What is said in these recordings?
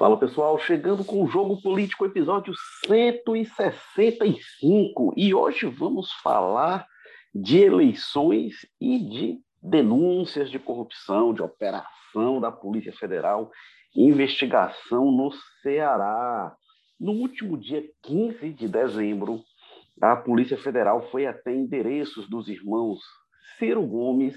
Fala pessoal, chegando com o Jogo Político, episódio 165. E hoje vamos falar de eleições e de denúncias de corrupção, de operação da Polícia Federal, investigação no Ceará. No último dia 15 de dezembro, a Polícia Federal foi até endereços dos irmãos Ciro Gomes,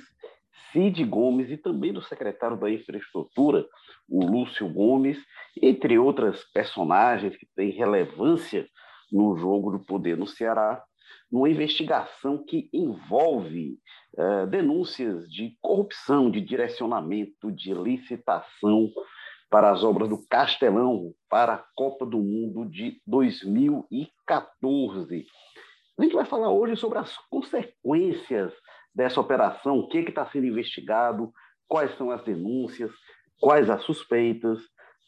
Cid Gomes e também do secretário da Infraestrutura, o Lúcio Gomes, entre outras personagens que têm relevância no jogo do poder no Ceará, numa investigação que envolve uh, denúncias de corrupção, de direcionamento, de licitação para as obras do Castelão para a Copa do Mundo de 2014. A gente vai falar hoje sobre as consequências dessa operação, o que está sendo investigado, quais são as denúncias, quais as suspeitas,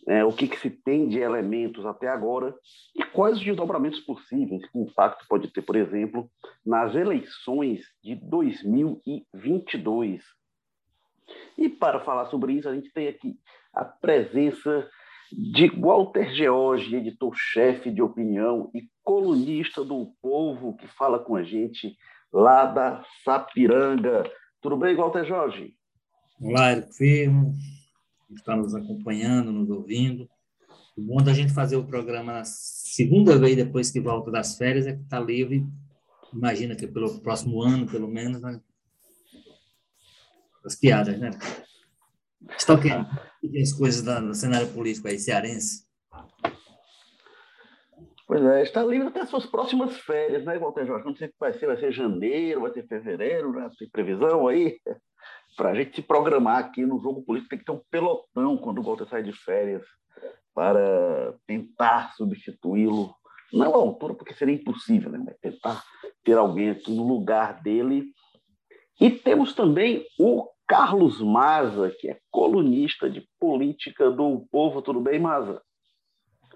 é, o que, que, se tem de elementos até agora e quais os desdobramentos possíveis que impacto pode ter, por exemplo, nas eleições de 2022. E para falar sobre isso, a gente tem aqui a presença de Walter George, editor-chefe de opinião e colunista do Povo, que fala com a gente lá da Sapiranga. Tudo bem, Walter Jorge? Olá, Érico Firmo, está nos acompanhando, nos ouvindo. O bom da gente fazer o programa na segunda vez depois que volta das férias é que está livre. Imagina que pelo próximo ano, pelo menos, né? as piadas, né? Está ok? as coisas do cenário político aí, cearense? Pois é, está livre até suas próximas férias, né, Walter Jorge? Não sei que vai ser, vai ser janeiro, vai ser fevereiro, né? Tem previsão aí? Para a gente se programar aqui no jogo político, tem que ter um pelotão quando o Walter sai de férias para tentar substituí-lo. Não à altura, porque seria impossível, né? Mas tentar ter alguém aqui no lugar dele. E temos também o Carlos Maza, que é colunista de política do Povo. Tudo bem, Maza?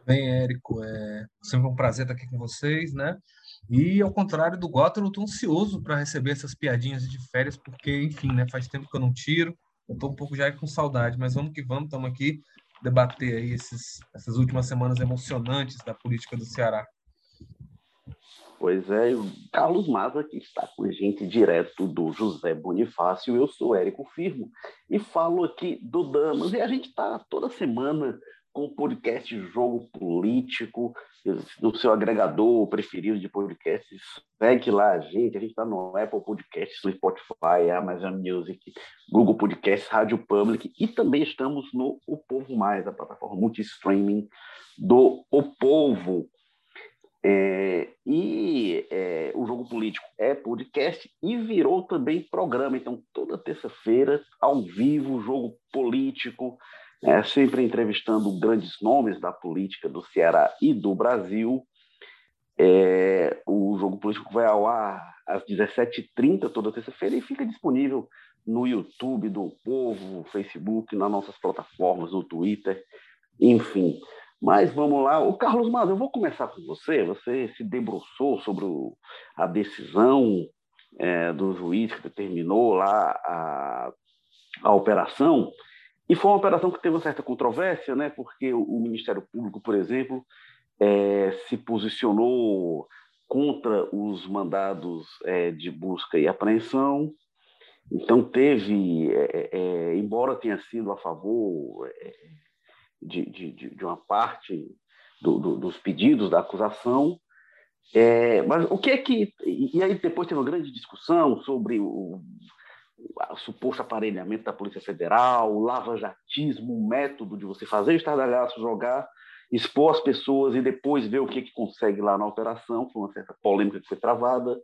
Bem, Érico, é sempre um prazer estar aqui com vocês, né? E ao contrário do Gota, eu estou ansioso para receber essas piadinhas de férias, porque, enfim, né, faz tempo que eu não tiro, eu estou um pouco já com saudade, mas vamos que vamos, estamos aqui debater aí esses, essas últimas semanas emocionantes da política do Ceará. Pois é, o Carlos Maza que está com a gente direto do José Bonifácio, eu sou Érico Firmo e falo aqui do Damas, e a gente está toda semana com o podcast Jogo Político, no seu agregador preferido de podcasts, segue lá a gente, a gente está no Apple Podcasts, Spotify, Amazon Music, Google Podcasts, Rádio Public, e também estamos no O Povo Mais, a plataforma multi-streaming do O Povo. É, e é, o Jogo Político é podcast e virou também programa. Então, toda terça-feira, ao vivo, Jogo Político, é, sempre entrevistando grandes nomes da política do Ceará e do Brasil. É, o Jogo Político vai ao ar às 17h30 toda terça-feira e fica disponível no YouTube do Povo, Facebook, nas nossas plataformas, no Twitter, enfim. Mas vamos lá. O Carlos Mas, eu vou começar com você. Você se debruçou sobre o, a decisão é, do juiz que determinou lá a, a operação. E foi uma operação que teve uma certa controvérsia, né? porque o, Ministério Público, por exemplo, é, se posicionou contra os mandados é, de busca e apreensão. Então, teve, é, é, embora tenha sido a favor é, de, de, de uma parte do, do, dos pedidos da acusação. É, mas o que é que. E aí depois teve uma grande discussão sobre o, o suposto aparelhamento da Polícia Federal, o lava-jatismo, o método de você fazer estardalhaço, jogar, expor as pessoas e depois ver o que, que consegue lá na operação. Foi uma certa polêmica que foi travada.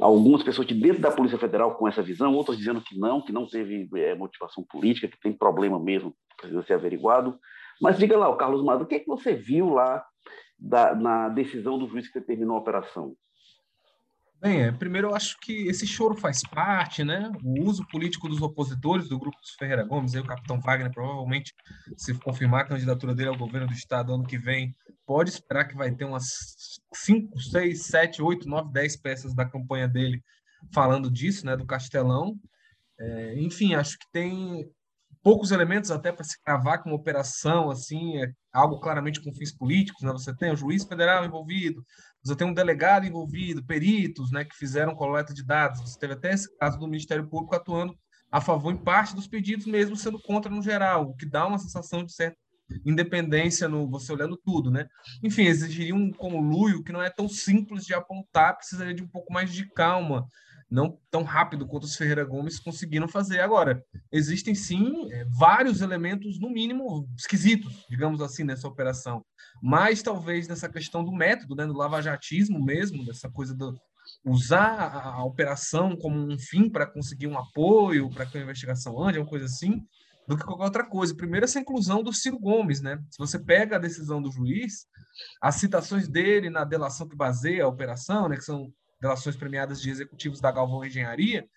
Algumas pessoas de dentro da Polícia Federal com essa visão, outras dizendo que não, que não teve é, motivação política, que tem problema mesmo, precisa ser averiguado. Mas diga lá, o Carlos Mado, o que, é que você viu lá da, na decisão do juiz que determinou a operação? Bem, é, primeiro eu acho que esse choro faz parte, né? O uso político dos opositores do grupo dos Ferreira Gomes, aí o capitão Wagner provavelmente, se confirmar a candidatura dele ao governo do estado ano que vem, pode esperar que vai ter umas 5, 6, 7, 8, 9, 10 peças da campanha dele falando disso, né? Do Castelão. É, enfim, acho que tem poucos elementos até para se cravar que uma operação assim é algo claramente com fins políticos, né? Você tem o juiz federal envolvido, você tem um delegado envolvido, peritos, né, que fizeram coleta de dados. Você teve até esse caso do Ministério Público atuando a favor em parte dos pedidos, mesmo sendo contra no geral, o que dá uma sensação de certa independência no você olhando tudo, né? Enfim, exigiria um conluio que não é tão simples de apontar, precisaria de um pouco mais de calma, não tão rápido quanto os Ferreira Gomes conseguiram fazer. Agora, existem sim é, vários elementos, no mínimo, esquisitos, digamos assim, nessa operação. Mas talvez nessa questão do método, né, do lavajatismo mesmo, dessa coisa do usar a, operação como um fim para conseguir um apoio, para que a investigação ande, uma coisa assim, do que qualquer outra coisa. Primeiro, essa inclusão do Ciro Gomes, né? Se você pega a decisão do juiz, as citações dele na delação que baseia a operação, né, que são delações premiadas de executivos da Galvão Engenharia,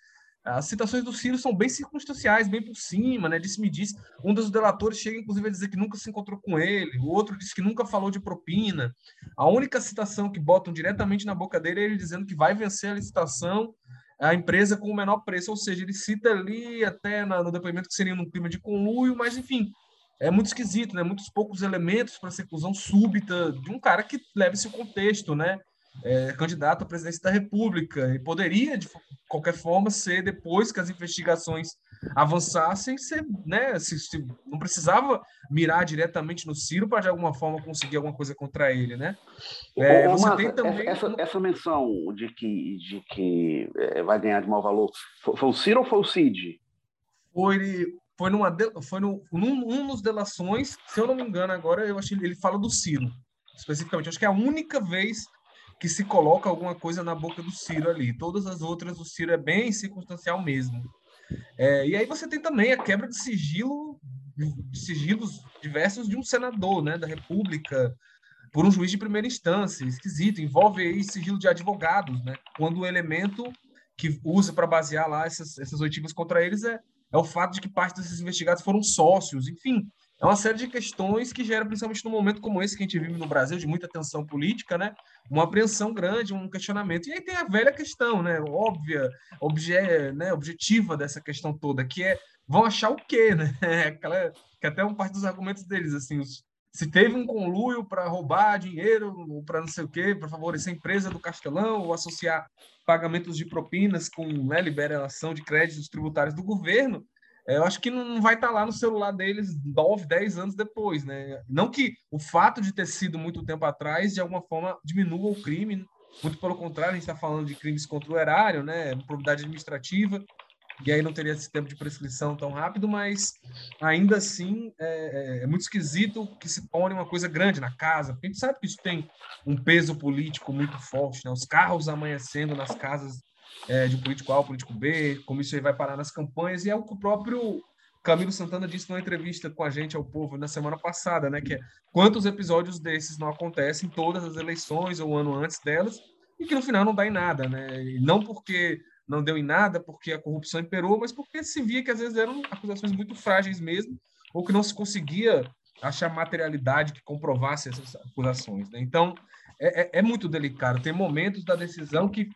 as citações do Ciro são bem circunstanciais, bem por cima, né? Disse-me disse. Um dos delatores chega, inclusive, a dizer que nunca se encontrou com ele. O outro disse que nunca falou de propina. A única citação que botam diretamente na boca dele é ele dizendo que vai vencer a licitação a empresa com o menor preço. Ou seja, ele cita ali até no depoimento que seria num clima de conluio, mas enfim, é muito esquisito, né? Muitos poucos elementos para essa inclusão súbita de um cara que leva esse contexto, né? É, candidato à presidência da República e poderia, de qualquer forma, ser depois que as investigações avançassem, ser, né, se, se não precisava mirar diretamente no Ciro para de alguma forma conseguir alguma coisa contra ele, né? É, Ô, você tem também essa, essa menção de que de que é, vai ganhar de mau valor foi, foi, o Ciro ou foi o Cid? Foi foi numa foi no, num, um dos delações, se eu não me engano agora, eu acho que ele fala do Ciro especificamente. Acho que é a única vez que se coloca alguma coisa na boca do Ciro ali. Todas as outras, o Ciro é bem circunstancial mesmo. É, e aí você tem também a quebra de sigilo, de sigilos diversos de um senador, né, da República, por um juiz de primeira instância. Esquisito, envolve aí sigilo de advogados, né? Quando o elemento que usa para basear lá essas, essas oitivas contra eles é, é o fato de que parte desses investigados foram sócios, enfim. É uma série de questões que gera, principalmente num momento como esse que a gente vive no Brasil, de muita tensão política, né? Uma apreensão grande, um questionamento. E aí tem a velha questão, né? Óbvia, obje, né? objetiva dessa questão toda, que é vão achar o quê, né? Aquela, que até uma parte dos argumentos deles, assim, os, se teve um conluio para roubar dinheiro, para não sei o quê, para favorecer a empresa do Castelão, ou associar pagamentos de propinas com né, liberação de créditos tributários do governo, eu acho que não vai estar tá lá no celular deles 9, 10 anos depois, né? Não que o fato de ter sido muito tempo atrás, de alguma forma, diminua o crime, muito pelo contrário, a gente está falando de crimes contra o erário, né? Probidade administrativa, e aí não teria esse tempo de prescrição tão rápido, mas ainda assim é, é, é muito esquisito que se torne uma coisa grande na casa, porque a gente sabe que isso tem um peso político muito forte, né? Os carros amanhecendo nas casas é, de político A político B, como isso aí vai parar nas campanhas, e é o que o próprio Camilo Santana disse numa entrevista com a gente ao povo na semana passada, né? Que é quantos episódios desses não acontecem em todas as eleições ou um ano antes delas, e que no final não dá em nada, né? E não porque não deu em nada, porque a corrupção imperou, mas porque se via que às vezes eram acusações muito frágeis mesmo, ou que não se conseguia achar materialidade que comprovasse essas acusações, né? Então, é, é, é, muito delicado. Tem momentos da decisão que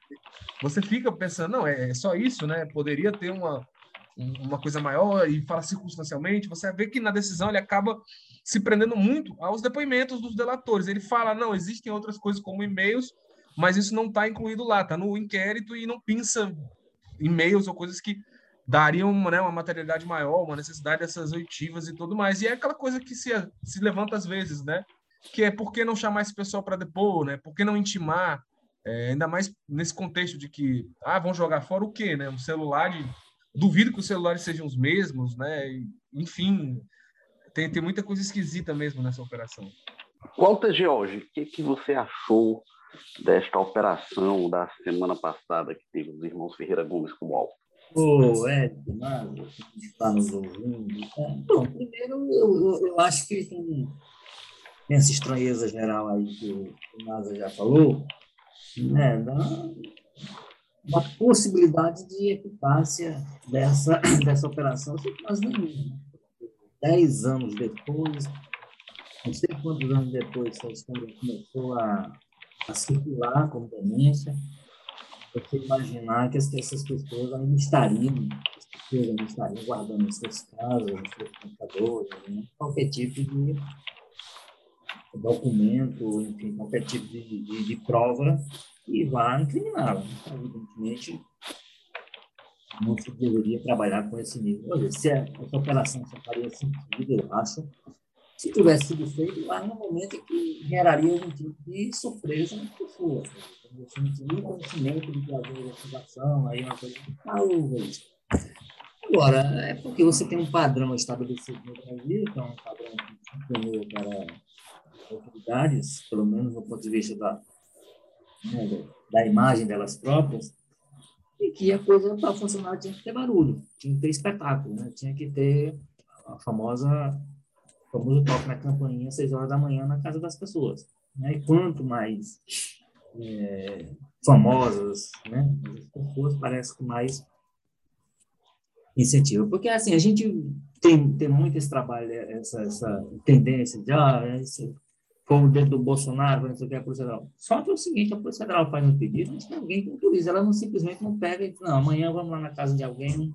você fica pensando, não, é, é só isso, né? Poderia ter uma, uma coisa maior e fala circunstancialmente. Você vê que na decisão ele acaba se prendendo muito aos depoimentos dos delatores. Ele fala, não, existem outras coisas como e-mails, mas isso não está incluído lá, está no inquérito e não pinça e-mails ou coisas que dariam né, uma materialidade maior, uma necessidade dessas oitivas e tudo mais. E é aquela coisa que se, se levanta às vezes, né? Que é por que não chamar esse pessoal para depor, né? Por que não intimar? É, ainda mais nesse contexto de que, ah, vão jogar fora o quê, né? Um celular, de... duvido que os celulares sejam os mesmos, né? Enfim, tem, tem muita coisa esquisita mesmo nessa operação. Walter George, o que, que você achou desta operação da semana passada que teve os irmãos Ferreira Gomes com o alvo? Ô, Ed, Nada, está nos ouvindo. É, bom, primeiro, eu, eu, eu acho que tem tem essa estranheza geral aí que o NASA já falou, né, da, da possibilidade de eficácia dessa, dessa operação, mas nem dez anos depois, não sei quantos anos depois essa história começou a, a circular como denúncia, você imaginar que essas pessoas ainda estariam, eles estariam guardando seus casos, os seus computadores, né? qualquer tipo de documento, enfim, qualquer tipo de, de, de prova e vá incriminá-la. Evidentemente, não se deveria trabalhar com esse nível. Olha, se essa operação só faria sentido, eu acho, se tivesse sido feito lá no momento em que geraria algum tipo de surpresa nas pessoas. Você não tinha conhecimento de que havia investigação, aí uma coisa que talvez. Agora, é porque você tem um padrão estabelecido no Brasil, que é um padrão que funcionou para autoridades, pelo menos do ponto de vista da, né, da imagem delas próprias, e que a coisa para funcionar tinha que ter barulho, tinha que ter espetáculo, né? tinha que ter a famosa o famoso toque na campainha às horas da manhã na casa das pessoas. Né? E quanto mais é, famosas né, as pessoas, parece que mais incentivo. Porque, assim, a gente tem, tem muito esse trabalho, essa, essa tendência de, ah, esse, como dentro do Bolsonaro, não sei o que, a Polícia Federal. Só que é o seguinte, a Polícia Federal faz um pedido, mas tem alguém que autoriza. Ela não simplesmente não pega e diz, não, amanhã vamos lá na casa de alguém,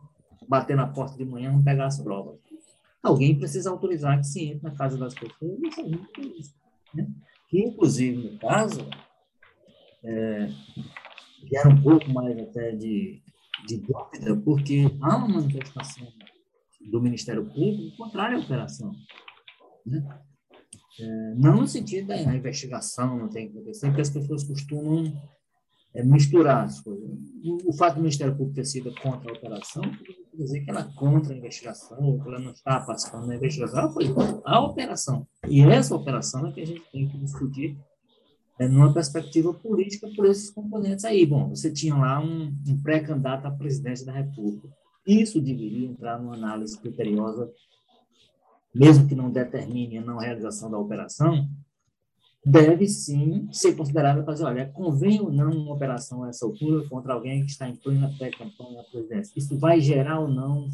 bater na porta de manhã, vamos pegar as provas. Alguém precisa autorizar que se entre na casa das pessoas e isso. Né? Que, inclusive, no caso, é, gera um pouco mais até de, de dúvida, porque há uma manifestação do Ministério Público contrária à operação. Né? É, não no sentido da investigação, não tem que acontecer, porque as pessoas costumam é, misturar as coisas. O, fato do Ministério Público ter sido contra a operação, quer dizer que ela é contra a investigação, que ela não está participando da investigação, ela foi a operação. E essa operação é que a gente tem que discutir é, numa perspectiva política por esses componentes aí. Bom, você tinha lá um, um pré-candidato à presidência da República. Isso deveria entrar numa análise criteriosa mesmo que não determine a não realização da operação, deve sim ser considerada dizer, olha, convém ou não uma operação a essa altura contra alguém que está em plena pré-campanha à presidência? Isso vai gerar ou não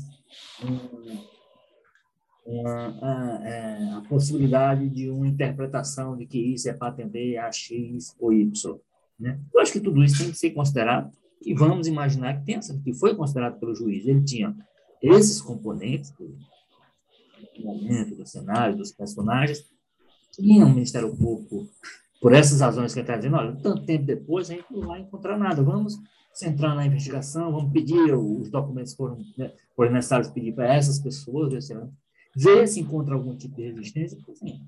uma, a, é, a, possibilidade de uma interpretação de que isso é para atender a X ou Y? Né? Eu acho que tudo isso tem que ser considerado e vamos imaginar que, tem, que foi considerado pelo juiz. Ele tinha esses componentes, do momento, do cenário, dos personagens, tinha um Ministério Público, por essas razões que ele está dizendo, olha, tanto tempo depois a gente não vai encontrar nada, vamos centrar na investigação, vamos pedir, os documentos foram, né, foram necessários pedir para essas pessoas, ver se encontra algum tipo de resistência, assim,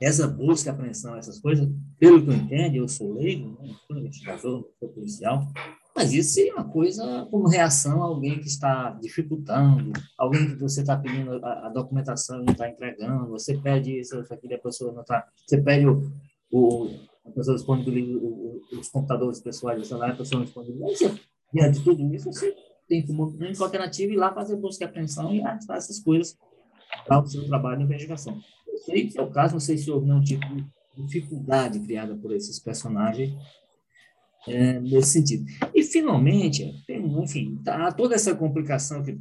essa busca, apreensão, essas coisas, pelo que eu entendo, eu sou leigo, né, não sou investigador, não sou policial, mas isso seria uma coisa como reação a alguém que está dificultando, alguém que você está pedindo a, a, documentação e não está entregando, você pede isso, isso aqui, a pessoa não está. Você pede o, o, a pessoa disponibiliza os computadores pessoais do celular, a pessoa não disponibiliza. Diante de tudo isso, você tem como única alternativa ir lá fazer busca e apreensão e arrastar essas coisas para o seu trabalho de investigação. Não sei se é o caso, não sei se houve nenhum tipo de dificuldade criada por esses personagens é, nesse sentido. E, finalmente, tem, enfim, tá toda essa complicação, que,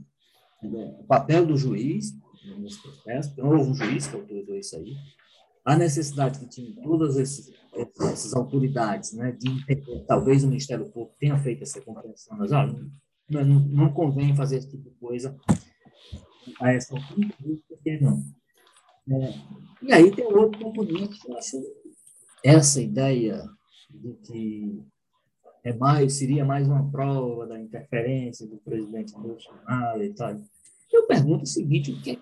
né, o papel do juiz nesse processo, houve um juiz que autorizou isso aí, a necessidade que tinha todas esses, essas autoridades né, de entender, talvez o Ministério Público tenha feito essa compreensão, mas olha, não, não convém fazer esse tipo de coisa a essa altura, porque não. É, e aí tem outro componente eu acho essa ideia de que é mais, seria mais uma prova da interferência do presidente Bolsonaro e tal. Eu pergunto o seguinte, o que é que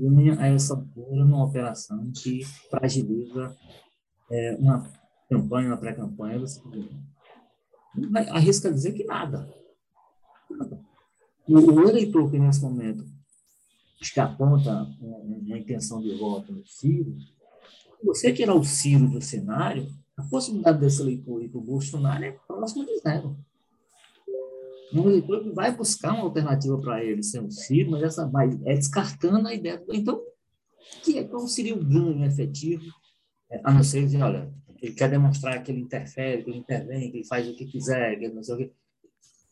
ganha a essa altura numa operação que fragiliza é, uma campanha, uma pré-campanha Arrisca dizer que nada. O, o eleitor que nesse momento acho que aponta uma intenção de voto no Ciro, você tirar o Ciro do cenário, a possibilidade desse eleitor ir para o Bolsonaro é próxima de zero. Um eleitor que vai buscar uma alternativa para ele ser um Ciro, mas essa vai, é descartando a ideia. Então, que é, qual seria o ganho efetivo, é, a não ser dizer, olha, ele quer demonstrar que ele interfere, que ele intervém, que ele faz o que quiser, que ele não sei o quê.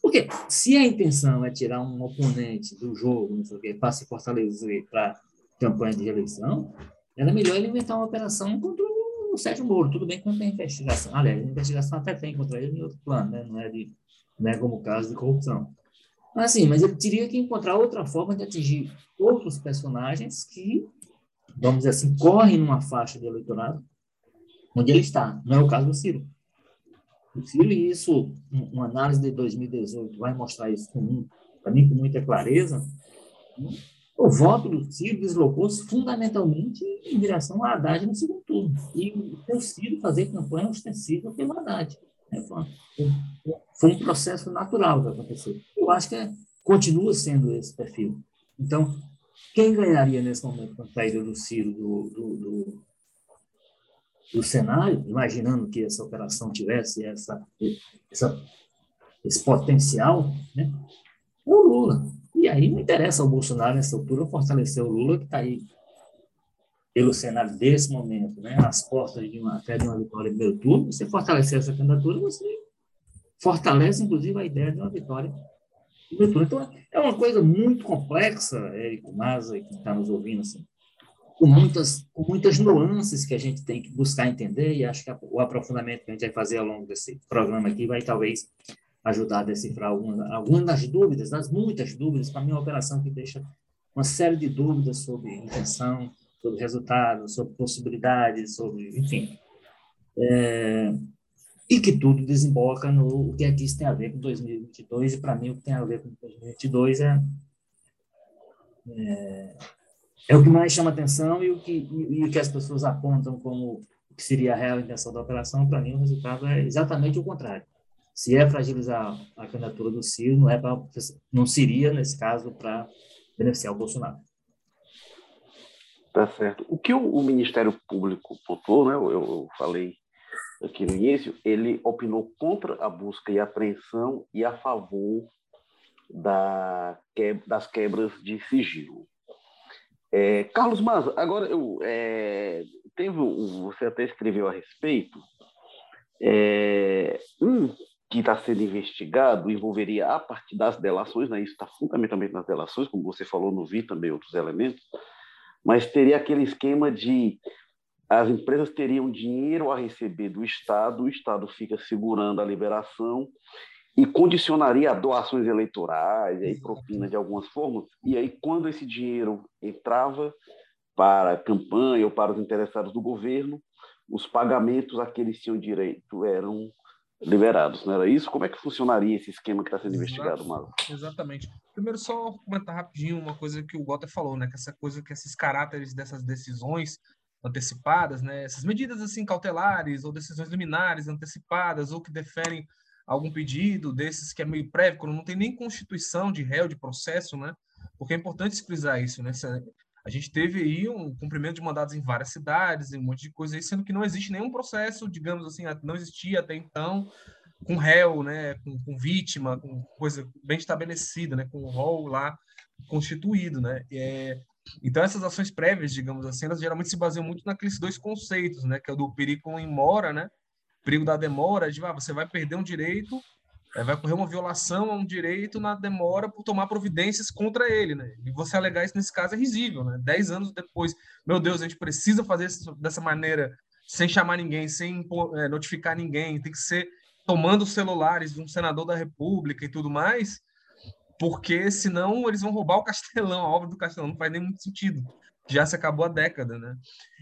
Porque se a intenção é tirar um oponente do jogo, não sei o quê, para se fortalecer para campanha de reeleição, era melhor ele inventar uma operação contra o o Sérgio Moro, tudo bem que não tem investigação. Aliás, a investigação até tem contra ele em outro plano, né? não, é de, não é como caso de corrupção. Assim, mas ele teria que encontrar outra forma de atingir outros personagens que, vamos dizer assim, correm numa faixa de eleitorado onde ele está. Não é o caso do Ciro. O Ciro, e isso, uma análise de 2018 vai mostrar isso para mim com muita clareza, o voto do Ciro deslocou-se fundamentalmente em direção à Haddad no segundo turno. E o Ciro fazer campanha ostensiva pelo Haddad. Né? Foi um processo natural que aconteceu. Eu acho que é, continua sendo esse perfil. Então, quem ganharia nesse momento com a saída do Ciro do, do, do, do, cenário, imaginando que essa operação tivesse essa, essa esse potencial, né? é o Lula. E aí não interessa ao Bolsonaro, nessa altura, fortalecer o Lula, que está aí pelo cenário desse momento, né, às portas de uma, até de uma vitória em primeiro turno, você fortalecer essa candidatura, você fortalece, inclusive, a ideia de uma vitória em primeiro turno. Então, é uma coisa muito complexa, Érico Maza, que está nos ouvindo, assim, com muitas, com muitas nuances que a gente tem que buscar entender, e acho que o aprofundamento que a gente vai fazer ao longo desse programa aqui vai, talvez, ajudar a decifrar algumas, algumas das dúvidas, das muitas dúvidas, para mim é uma operação que deixa uma série de dúvidas sobre intenção, sobre resultados, sobre possibilidades, sobre, enfim. É, e que tudo desemboca no o que aqui isso tem a ver com 2022, e para mim o que tem a ver com 2022 é, é, é o que mais chama atenção e o que, e, e o que as pessoas apontam como o que seria a real intenção da operação, para mim o resultado é exatamente o contrário. Se é fragilizar a candidatura do Ciro, não, é pra, não seria, nesse caso, para beneficiar o Bolsonaro. Tá certo. O que o, o Ministério Público pontuou, né, eu, eu, falei aqui no início, ele opinou contra a busca e apreensão e a favor da, que, das quebras de sigilo. É, Carlos Maza, agora eu é, teve você até escreveu a respeito. É, um que está sendo investigado envolveria a partir das delações, né? isso está fundamentalmente nas delações, como você falou, no vi também outros elementos, mas teria aquele esquema de as empresas teriam dinheiro a receber do Estado, o Estado fica segurando a liberação e condicionaria a doações eleitorais, e propina de algumas formas, e aí quando esse dinheiro entrava para a campanha ou para os interessados do governo, os pagamentos a que eles tinham direito eram liberados, não era isso? Como é que funcionaria esse esquema que está sendo investigado, Marlon? Exatamente. Primeiro, só comentar rapidinho uma coisa que o Gota falou, né? Que essa coisa, que esses caráteres dessas decisões antecipadas, né? Essas medidas assim cautelares ou decisões liminares antecipadas ou que deferem algum pedido desses que é meio prévio, quando não tem nem constituição de réu de processo, né? Porque é importante frisar isso, né? A gente teve aí um cumprimento de mandados em várias cidades, e um monte de coisa aí, sendo que não existe nenhum processo, digamos assim, não existia até então, com réu, né, com, com vítima, com coisa bem estabelecida, né, com o rol lá constituído, né. É, então essas ações prévias, digamos assim, elas geralmente se baseiam muito naqueles dois conceitos, né, que é o do perigo em mora, né, perigo da demora, de ah, você vai perder um direito vai ocorrer uma violação a um direito na demora por tomar providências contra ele, né? E você alegar isso nesse caso é risível, né? Dez anos depois, meu Deus, a gente precisa fazer isso dessa maneira, sem chamar ninguém, sem é, notificar ninguém, tem que ser tomando os celulares de um senador da República e tudo mais, porque senão eles vão roubar o Castelão, a obra do Castelão, não faz nem muito sentido já se acabou a década, né?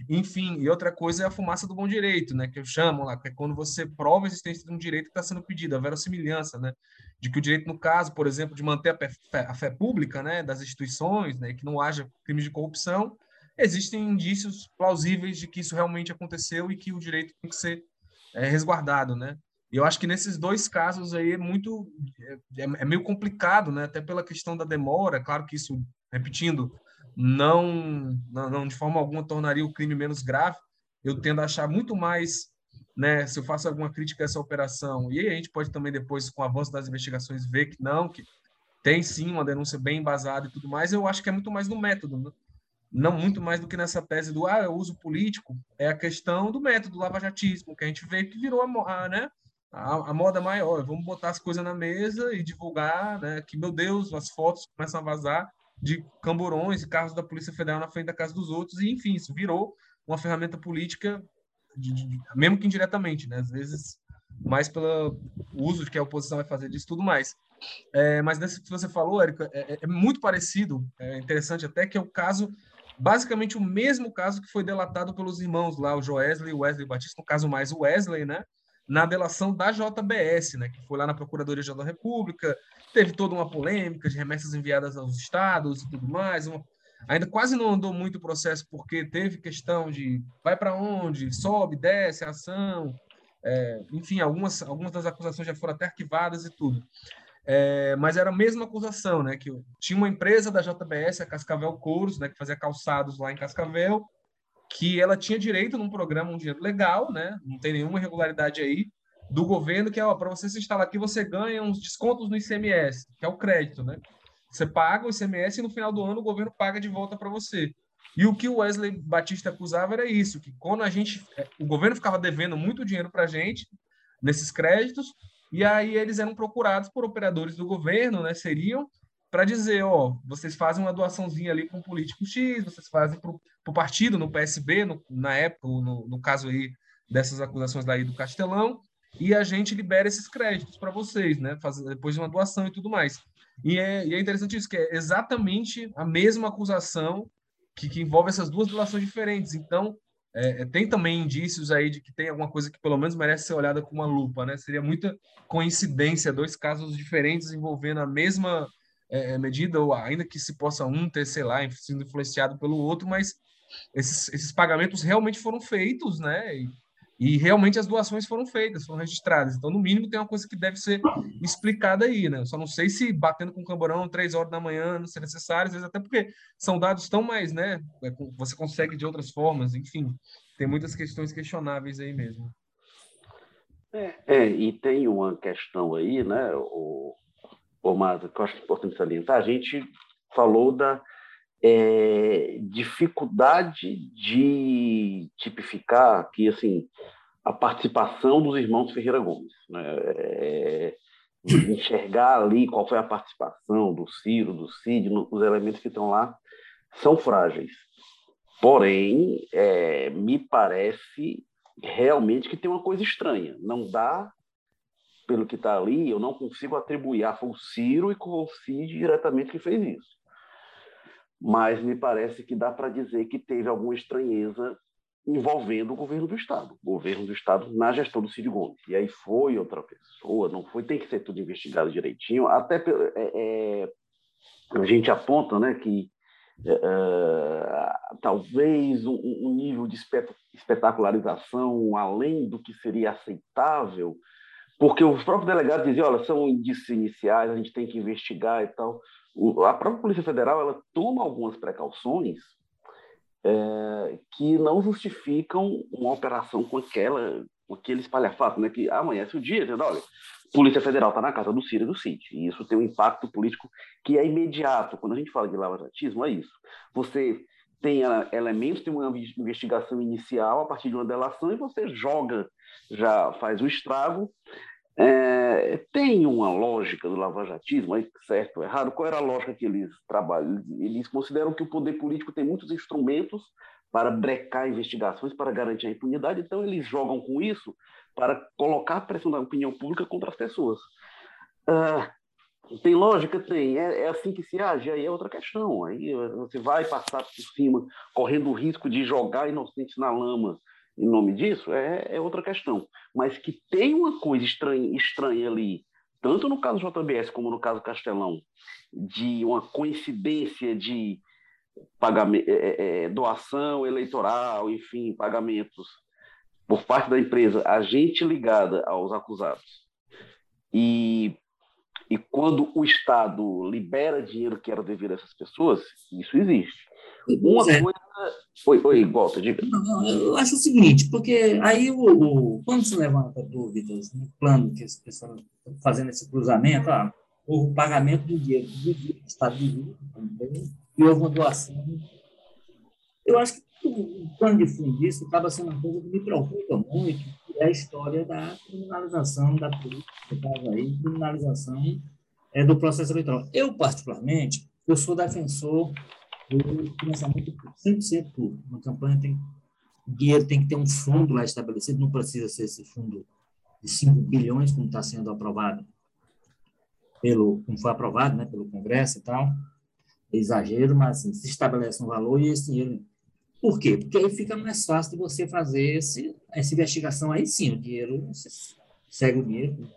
Enfim, e outra coisa é a fumaça do bom direito, né? Que eu chamo lá, que é quando você prova a existência de um direito que está sendo pedido, a verossimilhança, né? De que o direito, no caso, por exemplo, de manter a fé, a fé pública, né? Das instituições, né? Que não haja crimes de corrupção, existem indícios plausíveis de que isso realmente aconteceu e que o direito tem que ser é, resguardado, né? E eu acho que nesses dois casos aí é muito é, é meio complicado, né? Até pela questão da demora, claro que isso, repetindo, não, não, não, de forma alguma tornaria o crime menos grave. Eu tendo a achar muito mais, né, se eu faço alguma crítica a essa operação, e aí a gente pode também depois, com o avanço das investigações, ver que não, que tem sim uma denúncia bem embasada e tudo mais, eu acho que é muito mais no método, né? não muito mais do que nessa tese do ah, uso político, é a questão do método, do lavajatismo, que a gente vê que virou a, a né, a, a, moda maior. Vamos botar as coisas na mesa e divulgar, né, que, meu Deus, as fotos começam a vazar, de camburões e carros da Polícia Federal na frente da casa dos outros, e enfim, isso virou uma ferramenta política, de, de, mesmo que indiretamente, né? às vezes mais pelo uso que a oposição vai fazer disso tudo mais. É, mas nesse que você falou, Érica, é, é, muito parecido, é interessante até que é o caso, basicamente o mesmo caso que foi delatado pelos irmãos lá, o Joesley e o Wesley Batista, no caso mais o Wesley, né? Na delação da JBS, né? Que foi lá na Procuradoria-Geral da República, teve toda uma polêmica de remessas enviadas aos estados e tudo mais, uma, ainda quase não andou muito o processo porque teve questão de vai para onde, sobe, desce ação, é, enfim, algumas, algumas das acusações já foram até arquivadas e tudo. É, mas era a mesma acusação, né? Que tinha uma empresa da JBS, a Cascavel Couros, né? Que fazia calçados lá em Cascavel, que ela tinha direito num programa, um dinheiro legal, né? Não tem nenhuma irregularidade aí do governo que é para você se instalar aqui você ganha uns descontos no ICMS, que é o crédito, né? Você paga o ICMS e no final do ano o governo paga de volta para você. E o que o Wesley Batista acusava era isso, que quando a gente, é, o governo ficava devendo muito dinheiro para a gente nesses créditos, e aí eles eram procurados por operadores do governo, né? Seriam para dizer, ó, vocês fazem uma doaçãozinha ali com o político X, vocês fazem para o partido, no PSB, no, na época, no, no caso aí dessas acusações daí do Castelão, e a gente libera esses créditos para vocês, né? Faz, depois de uma doação e tudo mais. E é, e é interessante isso, que é exatamente a mesma acusação que, que envolve essas duas doações diferentes. Então, é, é, tem também indícios aí de que tem alguma coisa que pelo menos merece ser olhada com uma lupa, né? Seria muita coincidência dois casos diferentes envolvendo a mesma é, é medida, ou ainda que se possa um ter, sei lá, sido influenciado pelo outro, mas esses, esses pagamentos realmente foram feitos, né? E, e realmente as doações foram feitas, foram registradas. Então, no mínimo, tem uma coisa que deve ser explicada aí, né? Eu só não sei se batendo com o camburão três horas da manhã não seria necessário, às vezes até porque são dados tão mais, né? É, você consegue de outras formas, enfim. Tem muitas questões questionáveis aí mesmo. É, é e tem uma questão aí, né, o, Mata, que eu acho importante salientar. A gente falou da é, dificuldade de tipificar que assim a participação dos irmãos Ferreira Gomes, né? é, enxergar ali qual foi a participação do Ciro, do Cid, os elementos que estão lá são frágeis. Porém, é, me parece realmente que tem uma coisa estranha. Não dá, pelo que está ali, eu não consigo atribuir a foi o Ciro e com o Cid diretamente que fez isso mas me parece que dá para dizer que teve alguma estranheza envolvendo o governo do Estado, o governo do Estado na gestão do Cid Gomes. E aí foi outra pessoa, não foi, tem que ser tudo investigado direitinho. Até é, é, a gente aponta né, que é, é talvez um, um, nível de espetacularização além do que seria aceitável, porque os próprios delegados diziam, olha, são indícios iniciais, a gente tem que investigar e tal a própria Polícia Federal ela toma algumas precauções é, que não justificam uma operação com aquela com aquele espalhafato, né, que amanhece o dia, dizendo, olha, Polícia Federal está na casa do Ciro e do Cid, e isso tem um impacto político que é imediato. Quando a gente fala de lavajatismo, é isso. Você tem elementos de uma investigação inicial a partir de uma delação e você joga, já faz o estrago é, tem uma lógica do lavajatismo, certo ou errado? Qual era a lógica que eles trabalham? Eles consideram que o poder político tem muitos instrumentos para brecar investigações, para garantir a impunidade, então eles jogam com isso para colocar a pressão da opinião pública contra as pessoas. Ah, tem lógica? Tem. É, é, assim que se age? Aí é outra questão. Aí você vai passar por cima, correndo o risco de jogar inocentes na lama em nome disso é, é outra questão. Mas que tem uma coisa estranha, estranha ali, tanto no caso JBS como no caso Castelão, de uma coincidência de pagamento, é, é, é, doação eleitoral, enfim, pagamentos por parte da empresa, agente ligada aos acusados. E, e quando o Estado libera dinheiro que era devido a essas pessoas, isso existe. Uma é. coisa. Oi, oi, volta, diga. Eu acho o seguinte, porque aí o, o quando se levanta dúvidas no plano que as pessoas estão fazendo esse cruzamento, ah, o pagamento do dinheiro do Estado de e houve uma doação. Eu acho que o plano de fundo disso acaba sendo uma coisa que me preocupa muito, é a história da criminalização da política, aí, criminalização é, do processo eleitoral. Eu, particularmente, eu sou defensor do financiamento 100% público. Uma campanha tem dinheiro tem que ter um fundo lá estabelecido, não precisa ser esse fundo de 5 bilhões, como está sendo aprovado pelo, como foi aprovado, né, pelo Congresso e tal, é exagero, mas assim, se estabelece um valor e esse dinheiro. Por quê? Porque aí fica mais fácil de você fazer esse, essa investigação aí sim, o dinheiro, você segue o dinheiro,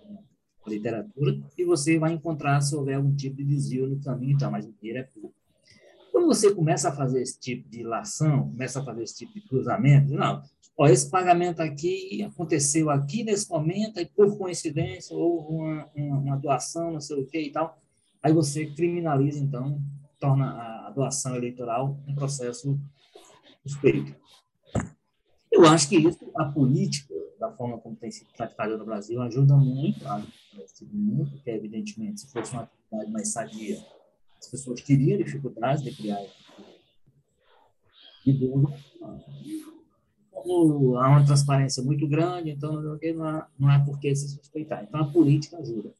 a literatura, e você vai encontrar se houver algum tipo de desvio no caminho e tal, mas o dinheiro é público. Quando você começa a fazer esse tipo de ilação, começa a fazer esse tipo de cruzamento, não, ó, esse pagamento aqui aconteceu aqui nesse momento, e por coincidência houve uma, uma, uma doação, não sei o que e tal, aí você criminaliza, então, torna a doação eleitoral um processo suspeito. Eu acho que isso, a política, da forma como tem sido praticada no Brasil, ajuda muito, ajuda muito, porque, evidentemente, se fosse uma atividade mais sadia, as pessoas teriam dificuldades de criar e dúvida. Como há uma transparência muito grande, então não há, não há por que se suspeitar. Então, a política ajuda.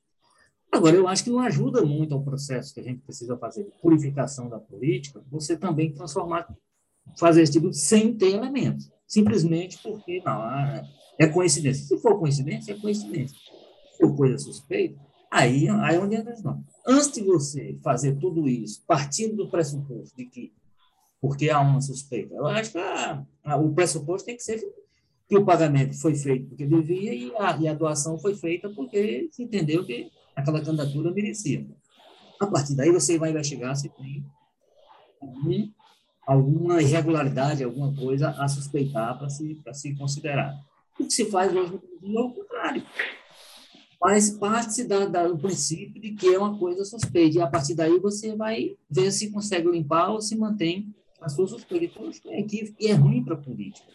Agora, eu acho que não ajuda muito ao processo que a gente precisa fazer de purificação da política, você também transformar, fazer esse tipo sem ter elementos. Simplesmente porque, não, ah, é coincidência. Se for coincidência, é coincidência. Se for coisa suspeita, aí, aí é onde entra não. Antes de você fazer tudo isso, partindo do pressuposto de que, porque há uma suspeita, eu acho que a, a, o pressuposto tem que ser que o pagamento foi feito porque devia e a, e a doação foi feita porque se entendeu que aquela candidatura merecia. A partir daí, você vai investigar se tem algum, alguma irregularidade, alguma coisa a suspeitar para se, se considerar. O que se faz hoje é o contrário. Mas parte da, do princípio de que é uma coisa suspeita. E a partir daí você vai ver se consegue limpar ou se mantém a sua suspeita. Então, isso é equívoco e é ruim para a política.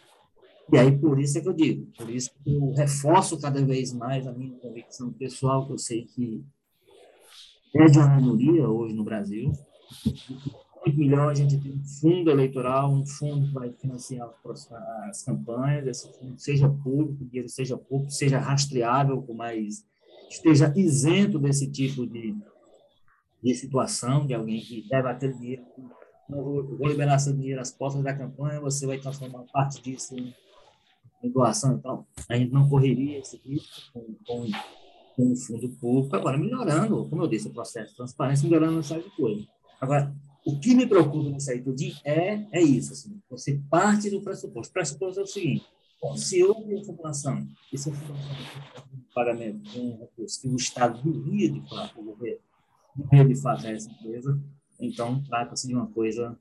E aí, por isso é que eu digo, por isso que eu reforço cada vez mais a minha convicção pessoal, que eu sei que é de uma minoria hoje no Brasil. Muito melhor a gente ter um fundo eleitoral, um fundo que vai financiar as campanhas, esse fundo seja público, ele seja público, seja rastreável, mais esteja isento desse tipo de, de situação, de alguém que deve ter dinheiro, vou liberar seu dinheiro às portas da campanha, você vai transformar parte disso em em doação, então, a gente não correria esse risco com, com, com o fundo público. Agora, melhorando, como eu disse, o processo de transparência, melhorando essa coisa. Agora, o que me preocupa nisso aí tudo é, é isso, assim, você parte do pressuposto. O pressuposto é o seguinte, se houve informação, e se houve pagamento de um recurso que o Estado devia de fato, o governo devia de essa empresa, então trata-se de uma coisa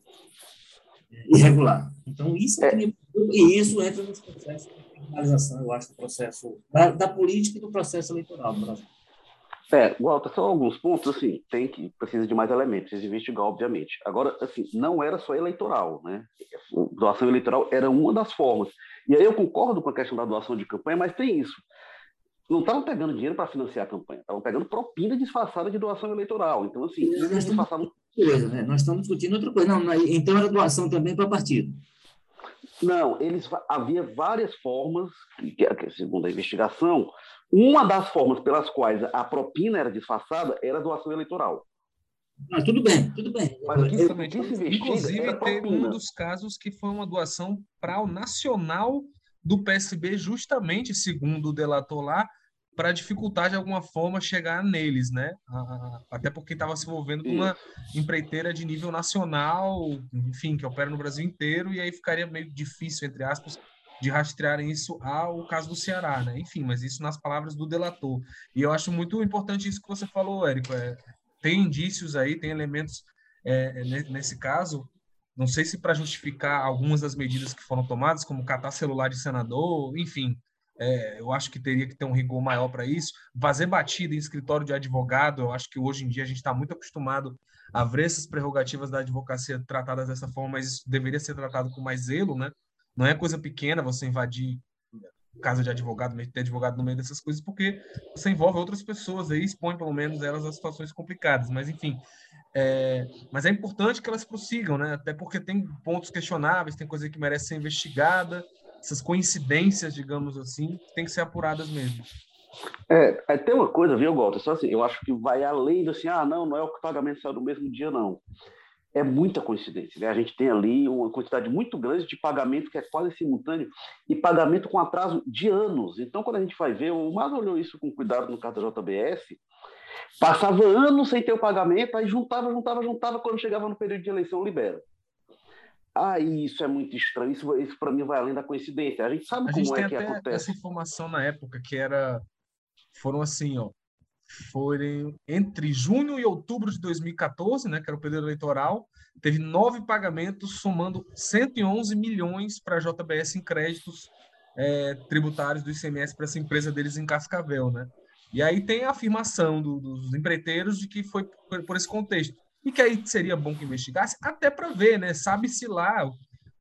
irregular. Então, isso é, é. e isso entra nos processos de criminalização, eu acho, do processo da, da, política e do processo eleitoral no Brasil. É, Walter, são alguns pontos, assim, tem que, precisa de mais elementos, precisa investigar, obviamente. Agora, assim, não era só eleitoral, né? Doação eleitoral era uma das formas. E aí eu concordo com a questão da doação de campanha, mas tem isso. Não estavam pegando dinheiro para financiar a campanha, estavam pegando propina disfarçada de doação eleitoral. Então, assim, eles disfarçavam coisa, né? Nós estamos discutindo outra coisa. Não, então era doação também para partido. Não, eles havia várias formas, segundo a investigação, uma das formas pelas quais a propina era disfarçada era a doação eleitoral. Ah, tudo bem, tudo bem. Mas que, eu, se Inclusive, teve um dos casos que foi uma doação para o nacional do PSB, justamente, segundo o delator lá, para dificultar de alguma forma chegar neles, né? Até porque estava se envolvendo com uma empreiteira de nível nacional, enfim, que opera no Brasil inteiro, e aí ficaria meio difícil, entre aspas, de rastrearem isso ao caso do Ceará, né? Enfim, mas isso nas palavras do delator. E eu acho muito importante isso que você falou, Érico. É, tem indícios aí, tem elementos é, nesse caso. Não sei se para justificar algumas das medidas que foram tomadas, como catar celular de senador, enfim, é, eu acho que teria que ter um rigor maior para isso. Fazer batida em escritório de advogado, eu acho que hoje em dia a gente está muito acostumado a ver essas prerrogativas da advocacia tratadas dessa forma, mas isso deveria ser tratado com mais zelo, né? Não é coisa pequena você invadir casa de advogado, ter advogado no meio dessas coisas, porque você envolve outras pessoas aí, expõe pelo menos elas a situações complicadas. Mas, enfim, é, mas é importante que elas prossigam, né? Até porque tem pontos questionáveis, tem coisa que merece ser investigada, essas coincidências, digamos assim, têm que ser apuradas mesmo. É, é, tem uma coisa, viu, Walter? Só assim, eu acho que vai além do assim, ah, não, não é o que o pagamento saiu no mesmo dia, não. É muita coincidência, né? A gente tem ali uma quantidade muito grande de pagamento que é quase simultâneo e pagamento com atraso de anos. Então, quando a gente vai ver, o Mas olhou isso com cuidado no caso da JBS, Passava anos sem ter o pagamento, aí juntava, juntava, juntava, quando chegava no período de eleição, libera. Ah, isso é muito estranho, isso, isso para mim vai além da coincidência. A gente sabe a como gente é que acontece. essa informação na época que era foram assim, ó, foram entre junho e outubro de 2014, né, que era o período eleitoral, teve nove pagamentos somando 111 milhões para a JBS em créditos é, tributários do ICMS para essa empresa deles em Cascavel, né? E aí tem a afirmação do, dos empreiteiros de que foi por, por, esse contexto. E que aí seria bom que investigasse, até para ver, né? Sabe-se lá,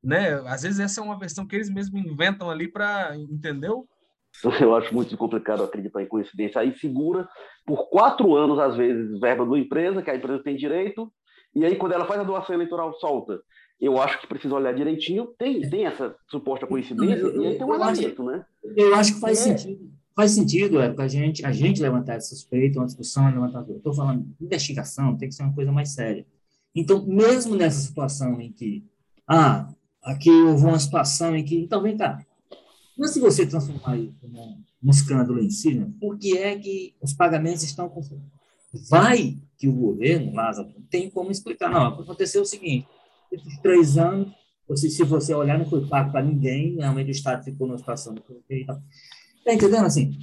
né? Às vezes essa é uma versão que eles mesmos inventam ali para, entendeu? Eu acho muito complicado acreditar em coincidência. Aí segura por quatro anos, às vezes, verba da empresa, que a empresa tem direito, e aí quando ela faz a doação eleitoral, solta. Eu acho que precisa olhar direitinho. Tem, tem essa suposta coincidência, eu, e aí tem um elemento, né? Eu acho que faz é. sentido. Faz sentido, é, a gente, a gente levantar essa suspeita, uma discussão, levantar. Estou falando, investigação tem que ser uma coisa mais séria. Então, mesmo nessa situação em que, ah, aqui houve uma situação em que, então vem cá, mas se você transformar isso num, num escândalo em si, né, por que é que os pagamentos estão com Vai que o governo, Lázaro, tem como explicar. Não, aconteceu o seguinte, esses três anos, se, se você olhar, não foi pago para ninguém, realmente o Estado ficou numa situação... Está entendendo, assim?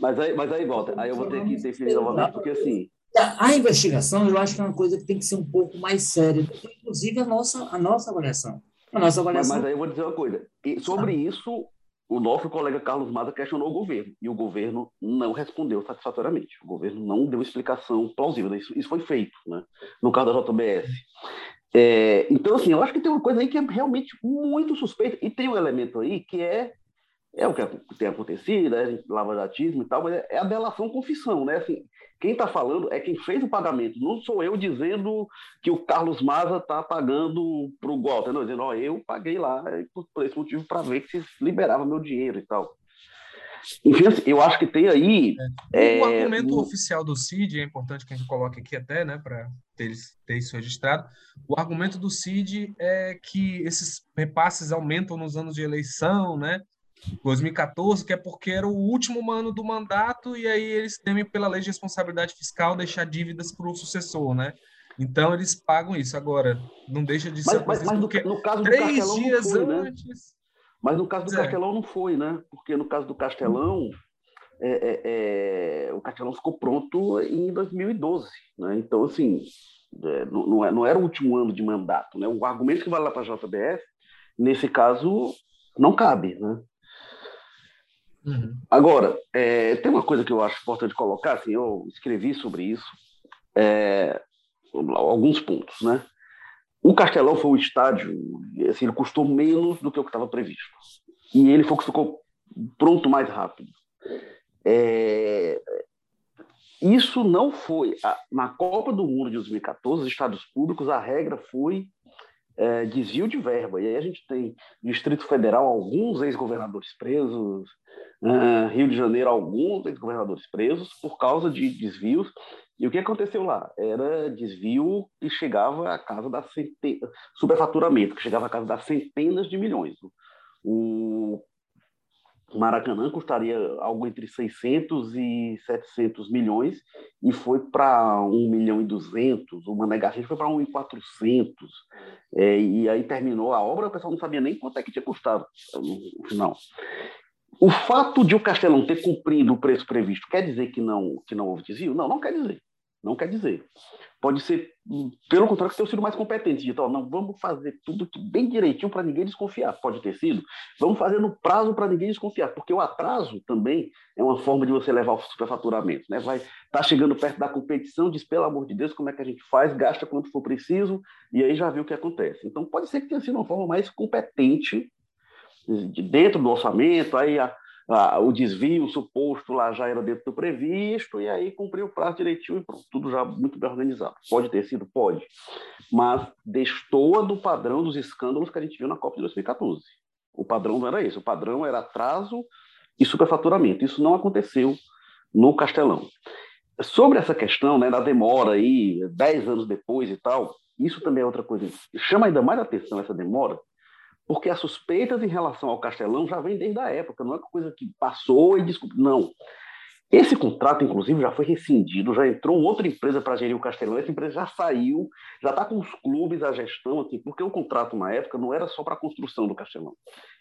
Mas aí, mas aí volta, aí eu vou ter que definir novamente, porque assim... A investigação, eu acho que é uma coisa que tem que ser um pouco mais séria, inclusive a nossa, a nossa avaliação. A nossa avaliação... Mas, mas aí eu vou dizer uma coisa, e sobre ah. isso, o nosso colega Carlos Maza questionou o governo e o governo não respondeu satisfatoriamente. O governo não deu explicação plausível. Isso, isso foi feito, né? No caso da JBS. É, então, assim, eu acho que tem uma coisa aí que é realmente muito suspeita e tem um elemento aí que é é o que tem acontecido, né? lava-jatismo e tal, mas é a delação confissão, né? Assim, quem está falando é quem fez o pagamento, não sou eu dizendo que o Carlos Maza está pagando para o Walter, não, dizendo, ó, eu paguei lá por, por esse motivo para ver que se liberava meu dinheiro e tal. Enfim, assim, eu acho que tem aí. É. O é, argumento oficial do CID, é importante que a gente coloque aqui até, né, para ter, ter isso registrado. O argumento do CID é que esses repasses aumentam nos anos de eleição, né? 2014, que é porque era o último ano do mandato e aí eles temem pela lei de responsabilidade fiscal deixar dívidas para o sucessor, né? Então eles pagam isso. Agora, não deixa de ser. Mas, mas, mas no, no, caso do três Castelão dias foi, né? antes. Né? Mas no caso do é. Castelão não foi, né? Porque no caso do Castelão, é, é, é o Castelão ficou pronto em 2012, né? Então, assim, é, não, não, é, não era o último ano de mandato, né? O argumento que vai lá para a JBS, nesse caso, não cabe, né? Uhum. Agora, é, tem uma coisa que eu acho importante colocar, assim, eu escrevi sobre isso, é, alguns pontos, né? O Castelão foi o estádio, assim, ele custou menos do que o que estava previsto. E ele foi que ficou pronto mais rápido. É, isso não foi. Na Copa do Mundo de 2014, os estádios públicos, a regra foi é, desvio de verba. E aí a gente tem Distrito Federal, alguns ex-governadores presos, uh, Rio de Janeiro, alguns ex-governadores presos por causa de desvios. E o que aconteceu lá? Era desvio que chegava à casa da centena, superfaturamento, que chegava à casa das centenas de milhões. O Maracanã custaria algo entre 600 e 700 milhões e foi para 1 milhão e 200, o Mané Garrincha foi para 1 e 400, é, e aí terminou a obra, o pessoal não sabia nem quanto é que tinha custado no final. O fato de o Castelão ter cumprido o preço previsto quer dizer que não, que não houve desvio? Não, não quer dizer. Não quer dizer. Pode ser, pelo contrário, que tenha sido mais competente. Então, não, vamos fazer tudo bem direitinho para ninguém desconfiar. Pode ter sido. Vamos fazer no prazo para ninguém desconfiar, porque o atraso também é uma forma de você levar o superfaturamento. Né? Vai tá chegando perto da competição, diz, pelo amor de Deus, como é que a gente faz, gasta quanto for preciso, e aí já viu o que acontece. Então, pode ser que tenha sido uma forma mais competente dentro do orçamento, aí a, ah, o desvio suposto lá já era dentro do previsto, e aí cumpriu o prazo direitinho e pronto, tudo já muito bem organizado. Pode ter sido? Pode. Mas destoa do padrão dos escândalos que a gente viu na Copa de 2014. O padrão não era esse, o padrão era atraso e superfaturamento. Isso não aconteceu no Castelão. Sobre essa questão né, da demora aí, dez anos depois e tal, isso também é outra coisa. Chama ainda mais atenção essa demora, porque as suspeitas em relação ao Castelão já vem desde a época, não é coisa que passou e descobriu. Não. Esse contrato, inclusive, já foi rescindido, já entrou outra empresa para gerir o Castelão, essa empresa já saiu, já está com os clubes, a gestão, assim, porque o contrato na época não era só para a construção do Castelão,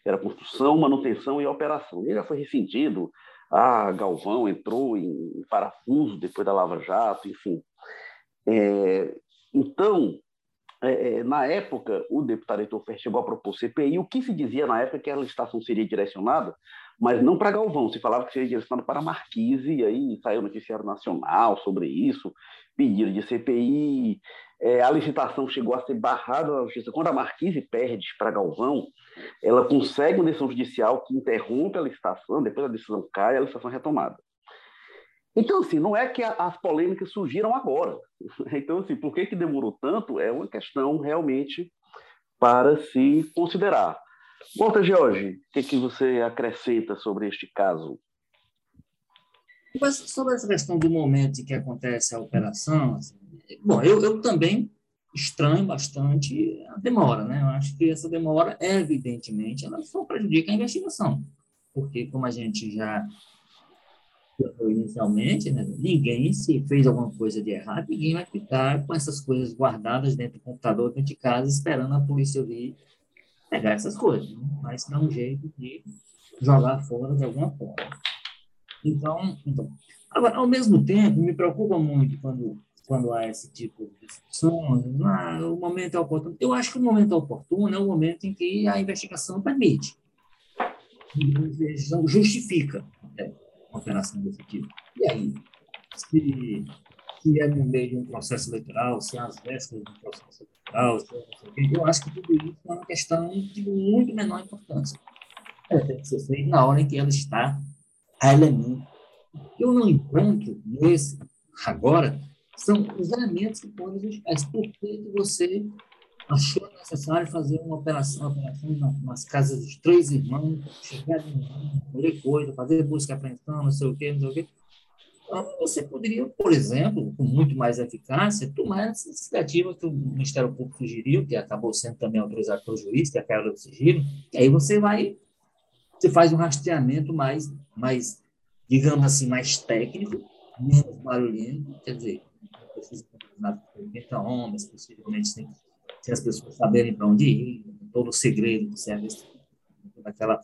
era construção, manutenção e operação. Ele já foi rescindido, a Galvão entrou em parafuso depois da Lava Jato, enfim. É, então, é, é, na época, o deputado Heitor chegou a propor CPI. O que se dizia na época que a licitação seria direcionada, mas não para Galvão. Se falava que seria direcionada para Marquise, e aí saiu o noticiário nacional sobre isso, pedido de CPI. É, a licitação chegou a ser barrada na justiça. Quando a Marquise perde para Galvão, ela consegue uma decisão judicial que interrompe a licitação, depois a decisão cai, a licitação é retomada. Então, assim, não é que as polêmicas surgiram agora. Então, assim, por que, que demorou tanto é uma questão realmente para se considerar. Volta, Jorge, o que, que você acrescenta sobre este caso? Sobre essa questão do momento em que acontece a operação, assim, bom, eu, eu também estranho bastante a demora, né? Eu acho que essa demora, evidentemente, ela só prejudica a investigação, porque como a gente já inicialmente, né, ninguém se fez alguma coisa de errado, ninguém vai ficar com essas coisas guardadas dentro do computador, dentro de casa, esperando a polícia vir pegar essas coisas. Né? Mas dá um jeito de jogar fora de alguma forma. Então, então, agora, ao mesmo tempo, me preocupa muito quando quando há esse tipo de discussões, ah, o momento é oportuno. Eu acho que o momento oportuno é o momento em que a investigação permite, justifica uma operação desse tipo. E aí, se, se é no meio de um processo eleitoral, se é às vésperas de um processo eleitoral, se é eu acho que tudo isso é uma questão de muito menor importância. É, tem que ser feito na hora em que ela está a elemento. Eu não encontro nesse, agora, são os elementos que podem justificar. Por que você achou necessário fazer uma operação, operação nas casas dos três irmãos, chegar colher coisa, fazer busca e apreensão, não sei o quê, não sei o quê. Então, você poderia, por exemplo, com muito mais eficácia, tomar essa iniciativa que o Ministério Público sugeriu, que acabou sendo também autorizado pelo juiz, que é a quebra do sigilo, e aí você vai, você faz um rastreamento mais, mais digamos assim, mais técnico, menos barulhento, quer dizer, precisa de 80 homens, possivelmente sem se as pessoas saberem para onde ir, todo o segredo que serve daquela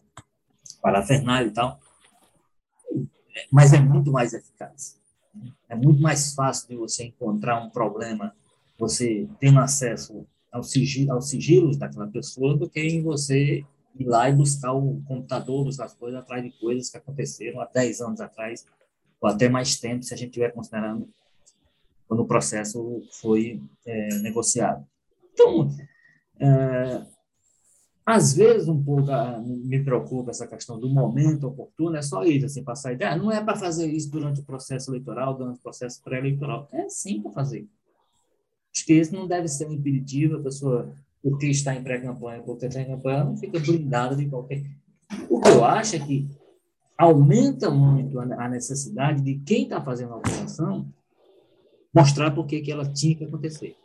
parafernália e tal. Mas é muito mais eficaz. É muito mais fácil de você encontrar um problema, você tendo acesso aos sigilos daquela pessoa, do que em você ir lá e buscar o computador, buscar as coisas atrás de coisas que aconteceram há 10 anos atrás, ou até mais tempo, se a gente estiver considerando quando o processo foi é, negociado. Então, é, às vezes, um pouco ah, me preocupa essa questão do momento oportuno, é só isso, assim, passar a ideia. Não é para fazer isso durante o processo eleitoral, durante o processo pré-eleitoral. É sim para fazer. Acho que isso não deve ser um impeditivo, a pessoa, porque está em pré-campanha, porque está em campanha, não fica blindada de qualquer. O que eu acho é que aumenta muito a necessidade de quem está fazendo a operação mostrar por que ela tinha que acontecer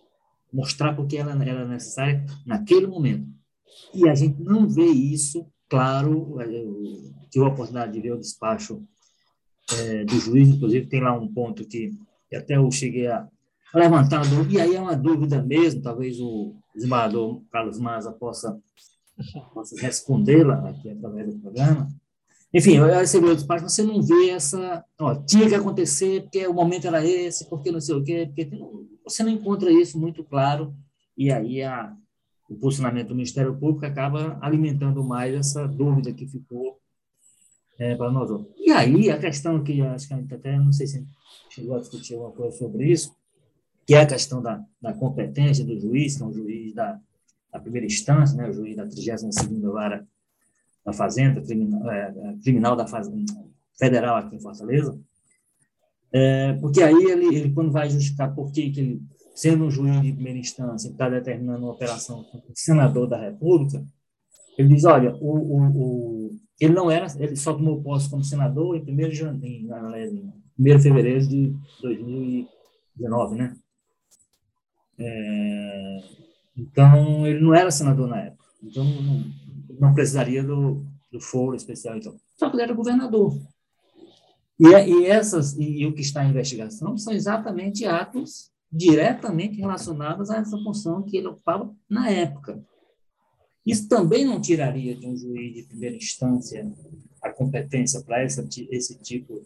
mostrar porque ela era necessária naquele momento. E a gente não vê isso, claro, eu tive a oportunidade de ver o despacho é, do juiz, inclusive tem lá um ponto que, até eu cheguei a levantar, e aí é uma dúvida mesmo, talvez o desembargador Carlos Maza possa, possa respondê-la aqui através do programa. Enfim, eu recebi o despacho, você não vê essa, ó, tinha que acontecer, porque o momento era esse, porque não sei o quê, porque você não encontra isso muito claro, e aí a, o posicionamento do Ministério Público acaba alimentando mais essa dúvida que ficou é, para nós. E aí, a questão que acho que a gente até, não sei se chegou a discutir alguma coisa sobre isso, que é a questão da, da competência do juiz, que é um juiz da, da primeira instância, né, o juiz da 32ª Vara da Fazenda, criminal, é, é, criminal da Fazenda, Federal aqui em Fortaleza, é, porque aí ele, ele, quando vai justificar por que, ele, sendo um juiz de primeira instância, está determinando uma operação com o senador da República, ele diz, olha, o, o, o, ele não era, ele só tomou posse como senador em 1 de, em, em 1 de fevereiro de 2019, né? É, então, ele não era senador na época. Então, não, não precisaria do, do foro especial. Então. Só que ele era governador. E, e essas e, e, o que está em investigação são exatamente atos diretamente relacionados a essa função que ele ocupava na época. Isso também não tiraria de um juiz de primeira instância a competência para esse tipo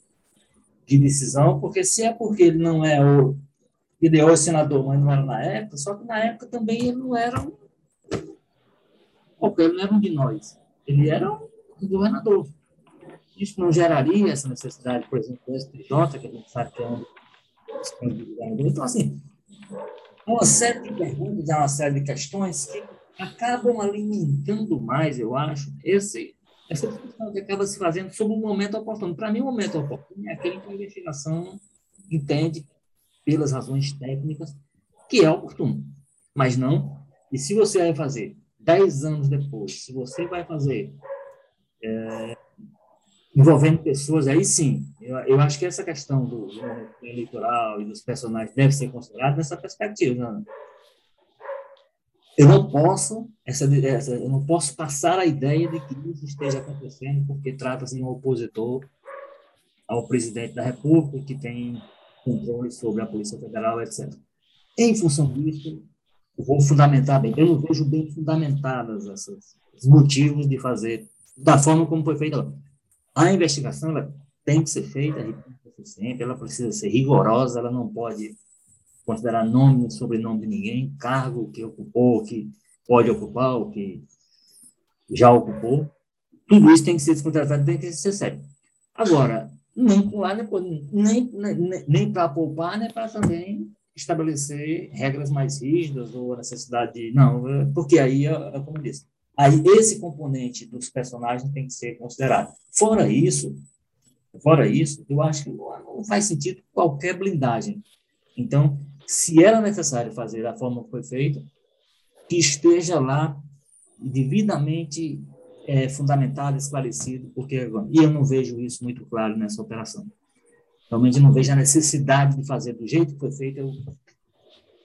de decisão, porque se é porque ele não é o ele é senador, mas não era na época, só que na época também ele não era um, ele não era um de nós, ele era um governador. Isso não geraria essa necessidade, por exemplo, do STJ, que a gente sabe que é um então, assim, uma série de perguntas, uma série de questões que acabam alimentando mais, eu acho, esse, essa discussão que acaba se fazendo sobre o momento oportuno. Para mim, o momento oportuno é aquele que a investigação entende, pelas razões técnicas, que é oportuno. Mas não, e se você vai fazer dez anos depois, se você vai fazer é, envolvendo pessoas, aí sim, eu, eu, acho que essa questão do, do eleitoral e dos personagens deve ser considerada nessa perspectiva. Né? Eu não posso essa, essa, eu não posso passar a ideia de que isso esteja acontecendo porque trata-se de um opositor ao presidente da República que tem controle sobre a Polícia Federal, etc. Em função disso, vou fundamentar bem. Eu não vejo bem fundamentadas esses motivos de fazer da forma como foi feita. A investigação ela tem que ser feita, sempre, ela precisa ser rigorosa, ela não pode considerar nome e sobrenome de ninguém, cargo que ocupou, que pode ocupar, o que já ocupou. Tudo isso tem que ser descontratado, tem que ser sério. Agora, nem pular, nem, nem, nem, para poupar, nem para também estabelecer regras mais rígidas ou a necessidade de. Não, porque aí, é, é como eu disse, aí esse componente dos personagens tem que ser considerado. Fora isso, fora isso, eu acho que não faz sentido qualquer blindagem. Então, se era necessário fazer da forma que foi feito, que esteja lá devidamente é, fundamentado, esclarecido, porque e eu não vejo isso muito claro nessa operação. Realmente não vejo a necessidade de fazer do jeito que foi feito. Eu,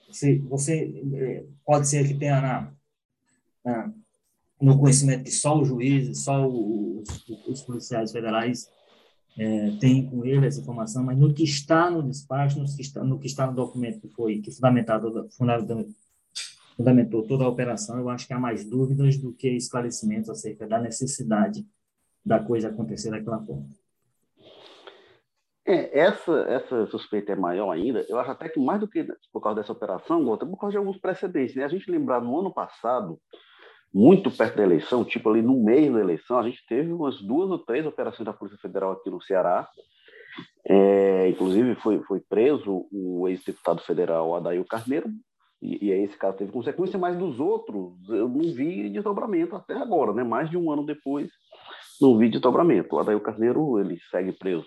você, você é, pode ser que tenha na, na, no conhecimento que só o juiz, só os, os policiais federais é, têm com ele essa informação, mas no que está no despacho, no que está no, que está no documento que foi que fundamentado, fundamentou, fundamentou toda a operação, eu acho que há mais dúvidas do que esclarecimentos acerca da necessidade da coisa acontecer daquela forma. É, essa, essa suspeita é maior ainda. Eu acho até que mais do que por causa dessa operação, Gota, por causa de alguns precedentes. Né? A gente lembrar no ano passado, muito perto da eleição, tipo ali no meio da eleição, a gente teve umas duas ou três operações da Polícia Federal aqui no Ceará. É, inclusive foi, foi preso o ex-deputado federal Adail Carneiro, e, e aí esse caso teve consequência, mas dos outros eu não vi desdobramento até agora, né? mais de um ano depois, não vi desdobramento. O Adail Carneiro ele segue preso.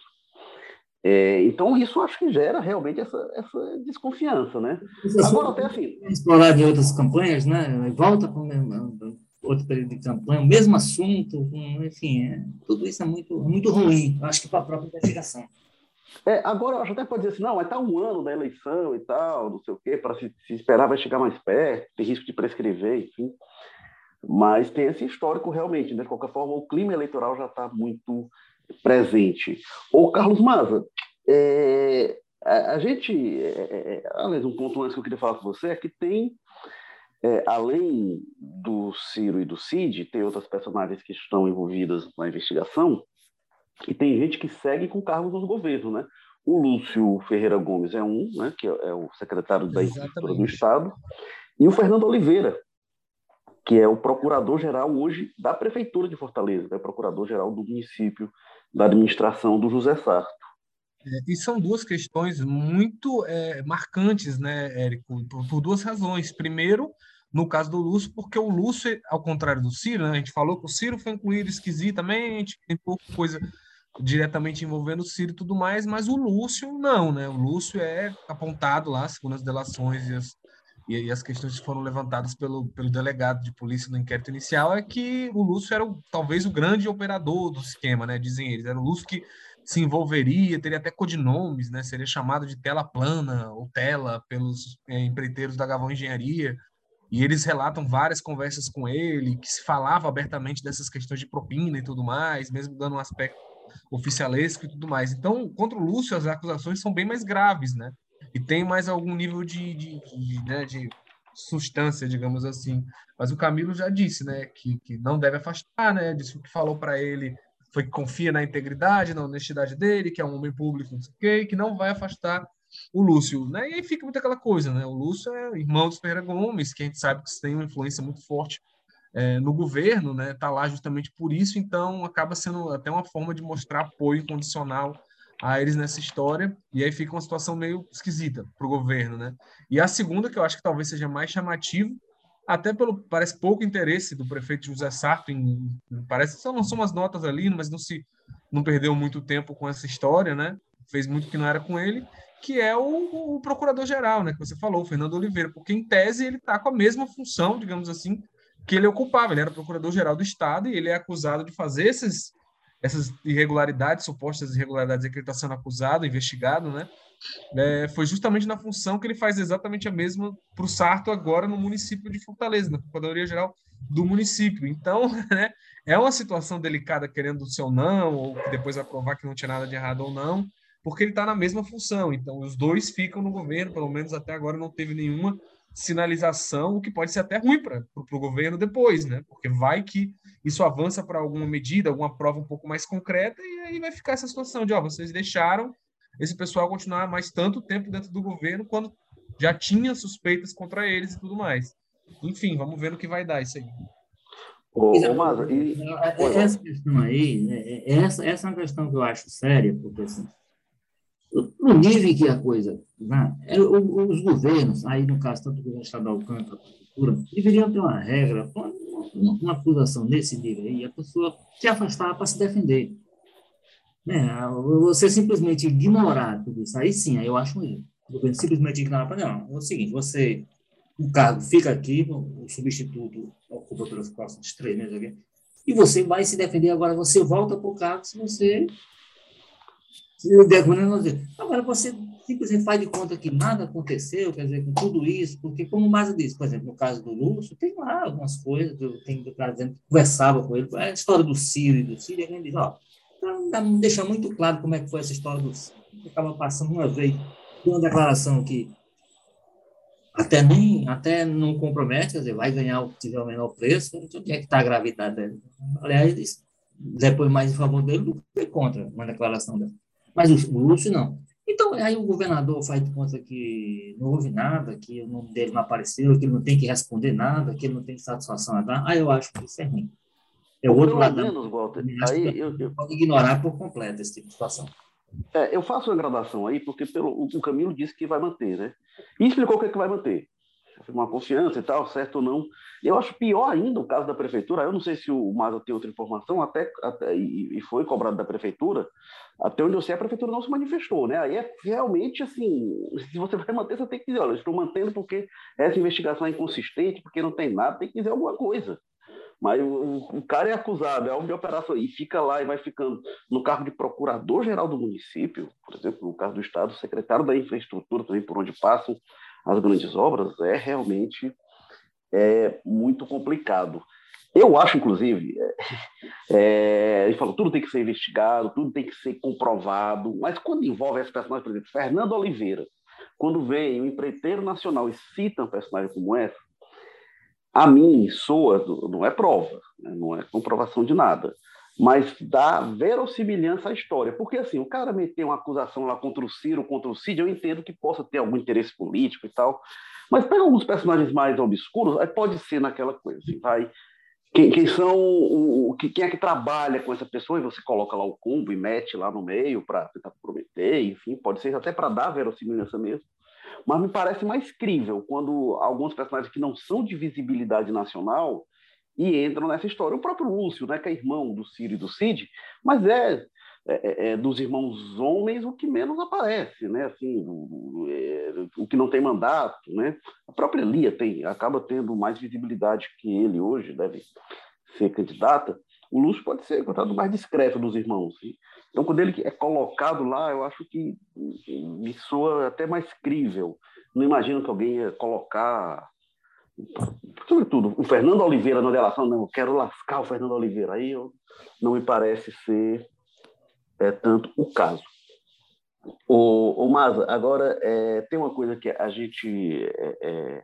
É, então, isso acho que gera realmente essa, essa desconfiança, né? Agora, até assim... Explorar de outras campanhas, né? Volta com outro período de campanha, o mesmo assunto, enfim, é, tudo isso é muito, muito ruim, acho que para a própria investigação. É, agora, acho até pode dizer assim, não, vai estar um ano da eleição e tal, não sei o quê, para se, se, esperar vai chegar mais perto, tem risco de prescrever, enfim. Mas tem esse histórico realmente, né? De qualquer forma, o clima eleitoral já está muito presente. O Carlos Maza, é, a, a, gente, é, é, aliás, um ponto antes que eu queria falar com você é que tem, é, além do Ciro e do Cid, tem outras personagens que estão envolvidas na investigação, e tem gente que segue com cargos nos governos, né? O Lúcio Ferreira Gomes é um, né, que é o secretário da Infraestrutura do Estado, e o Fernando Oliveira, que é o procurador-geral hoje da Prefeitura de Fortaleza, é o procurador-geral do município da administração do José Sarto. É, e são duas questões muito é, marcantes, né, Érico, por, por, duas razões. Primeiro, no caso do Lúcio, porque o Lúcio, ao contrário do Ciro, né, a gente falou que o Ciro foi incluído esquisitamente, tem pouca coisa diretamente envolvendo o Ciro e tudo mais, mas o Lúcio não, né? O Lúcio é apontado lá, segundo as delações e as, e, as questões que foram levantadas pelo, pelo delegado de polícia no inquérito inicial, é que o Lúcio era o, talvez o grande operador do esquema, né? Dizem eles. Era o Lúcio que se envolveria, teria até codinomes, né? Seria chamado de tela plana ou tela pelos é, empreiteiros da Gavão Engenharia. E eles relatam várias conversas com ele, que se falava abertamente dessas questões de propina e tudo mais, mesmo dando um aspecto oficialesco e tudo mais. Então, contra o Lúcio, as acusações são bem mais graves, né? E tem mais algum nível de, de, de, né, de substância, digamos assim. Mas o Camilo já disse, né, que, que não deve afastar, né? Disse o que falou para ele foi que confia na integridade, na honestidade dele, que é um homem público, não sei o quê, que não vai afastar o Lúcio, né? E aí fica muito aquela coisa, né? O Lúcio é irmão dos Ferreira Gomes, que a gente sabe que tem uma influência muito forte é, no governo, né? Está lá justamente por isso, então acaba sendo até uma forma de mostrar apoio incondicional a eles nessa história, e aí fica uma situação meio esquisita para o governo, né? E a segunda, que eu acho que talvez seja mais chamativo, até pelo parece pouco interesse do prefeito José Sarto em, parece que só lançou umas notas ali, mas não se não perdeu muito tempo com essa história, né? Fez muito que não era com ele, que é o, o procurador-geral, né? Que você falou, o Fernando Oliveira, porque em tese ele está com a mesma função, digamos assim, que ele ocupava. Ele era procurador-geral do Estado e ele é acusado de fazer esses, essas irregularidades, supostas irregularidades que ele está sendo acusado, investigado, né? É, foi justamente na função que ele faz exatamente a mesma para o Sarto agora no município de Fortaleza, na Procuradoria-Geral do município. Então, né, é uma situação delicada, querendo o seu não, ou que depois vai provar que não tinha nada de errado ou não, porque ele está na mesma função. Então, os dois ficam no governo, pelo menos até agora não teve nenhuma sinalização, o que pode ser até ruim para o governo depois, né? Porque vai que isso avança para alguma medida, alguma prova um pouco mais concreta, e aí vai ficar essa situação de, ó, vocês deixaram esse pessoal continuar mais tanto tempo dentro do governo quando já tinha suspeitas contra eles e tudo mais. Enfim, vamos ver no que vai dar isso aí. Ô, ô, e... É, é, essa questão aí, né, essa, essa é uma questão que eu acho séria, porque assim, no nível que a coisa né, é, os governos, aí no caso tanto o governo estadual quanto a prefeitura, deveriam ter uma regra, uma, uma acusação nesse nível aí, a pessoa se afastar para se defender. Né? Você simplesmente ignorar tudo isso, aí sim, aí eu acho um erro. O governo simplesmente ignorar, para não, é o seguinte, você, o cargo fica aqui, o substituto ocupa pelos próximos três meses aqui, e você vai se defender agora, você volta para o cargo se você Agora, você simplesmente faz de conta que nada aconteceu, quer dizer, com tudo isso, porque, como o Maza disse, por exemplo, no caso do Lúcio, tem lá algumas coisas, eu tenho que dizendo, conversava com ele, a história do Ciro e do Ciro, e ele diz, ó, não deixa muito claro como é que foi essa história do Ciro. Acaba passando uma vez, uma declaração que até nem até não compromete, quer dizer, vai ganhar o que tiver o menor preço, onde é que está a gravidade dele? Aliás, depois mais em favor dele do que contra uma declaração dela. Mas o, Lúcio não. Então, aí o governador faz de conta que não houve nada, que o nome dele não apareceu, que ele não tem que responder nada, que ele não tem satisfação a dar. Aí eu acho que isso é ruim. É o outro lado. Menos, Walter, aí eu, eu, pode ignorar por completo esse tipo de situação. É, eu faço uma gradação aí, porque pelo, o Camilo disse que vai manter, né? E explicou o que, é que vai manter uma confiança e tal, certo ou não. Eu acho pior ainda o caso da prefeitura. Eu não sei se o Maza tem outra informação, até, até e, foi cobrado da prefeitura. Até onde eu sei, a prefeitura não se manifestou, né? Aí é realmente assim: se você vai manter, você tem que dizer, olha, estou mantendo porque essa investigação é inconsistente, porque não tem nada, tem que dizer alguma coisa. Mas o, o cara é acusado, é alvo de operação, e fica lá e vai ficando no cargo de procurador-geral do município, por exemplo, no caso do Estado, secretário da infraestrutura, também por onde passam as grandes obras, é realmente é, muito complicado. Eu acho, inclusive, é, é, ele falou, tudo tem que ser investigado, tudo tem que ser comprovado, mas quando envolve esse personagem, por exemplo, Fernando Oliveira, quando vem o empreiteiro nacional e cita um personagem como essa, a mim soa, não é prova, né, não é comprovação de nada mas dá verossimilhança à história. Porque, assim, o cara meter uma acusação lá contra o Ciro, contra o Cid, eu entendo que possa ter algum interesse político e tal, mas pega alguns personagens mais obscuros, aí pode ser naquela coisa, assim, vai... Quem, quem são o, quem é que trabalha com essa pessoa e você coloca lá o combo e mete lá no meio para tentar comprometer, enfim, pode ser até para dar verossimilhança mesmo. Mas me parece mais crível quando alguns personagens que não são de visibilidade nacional e entram nessa história. O próprio Lúcio, né, que é irmão do Ciro e do Cid, mas é, é, é dos irmãos homens o que menos aparece, né? Assim, o, é, o, que não tem mandato, né? A própria Lia tem, acaba tendo mais visibilidade que ele hoje, deve ser candidata. O Lúcio pode ser contado mais discreto dos irmãos. Então, quando ele é colocado lá, eu acho que me soa até mais crível. Não imagino que alguém ia colocar sobretudo, o Fernando Oliveira na delação, não, eu quero lascar o Fernando Oliveira. Aí eu, não me parece ser é tanto o caso. O, o Maza, agora é, tem uma coisa que a gente é, é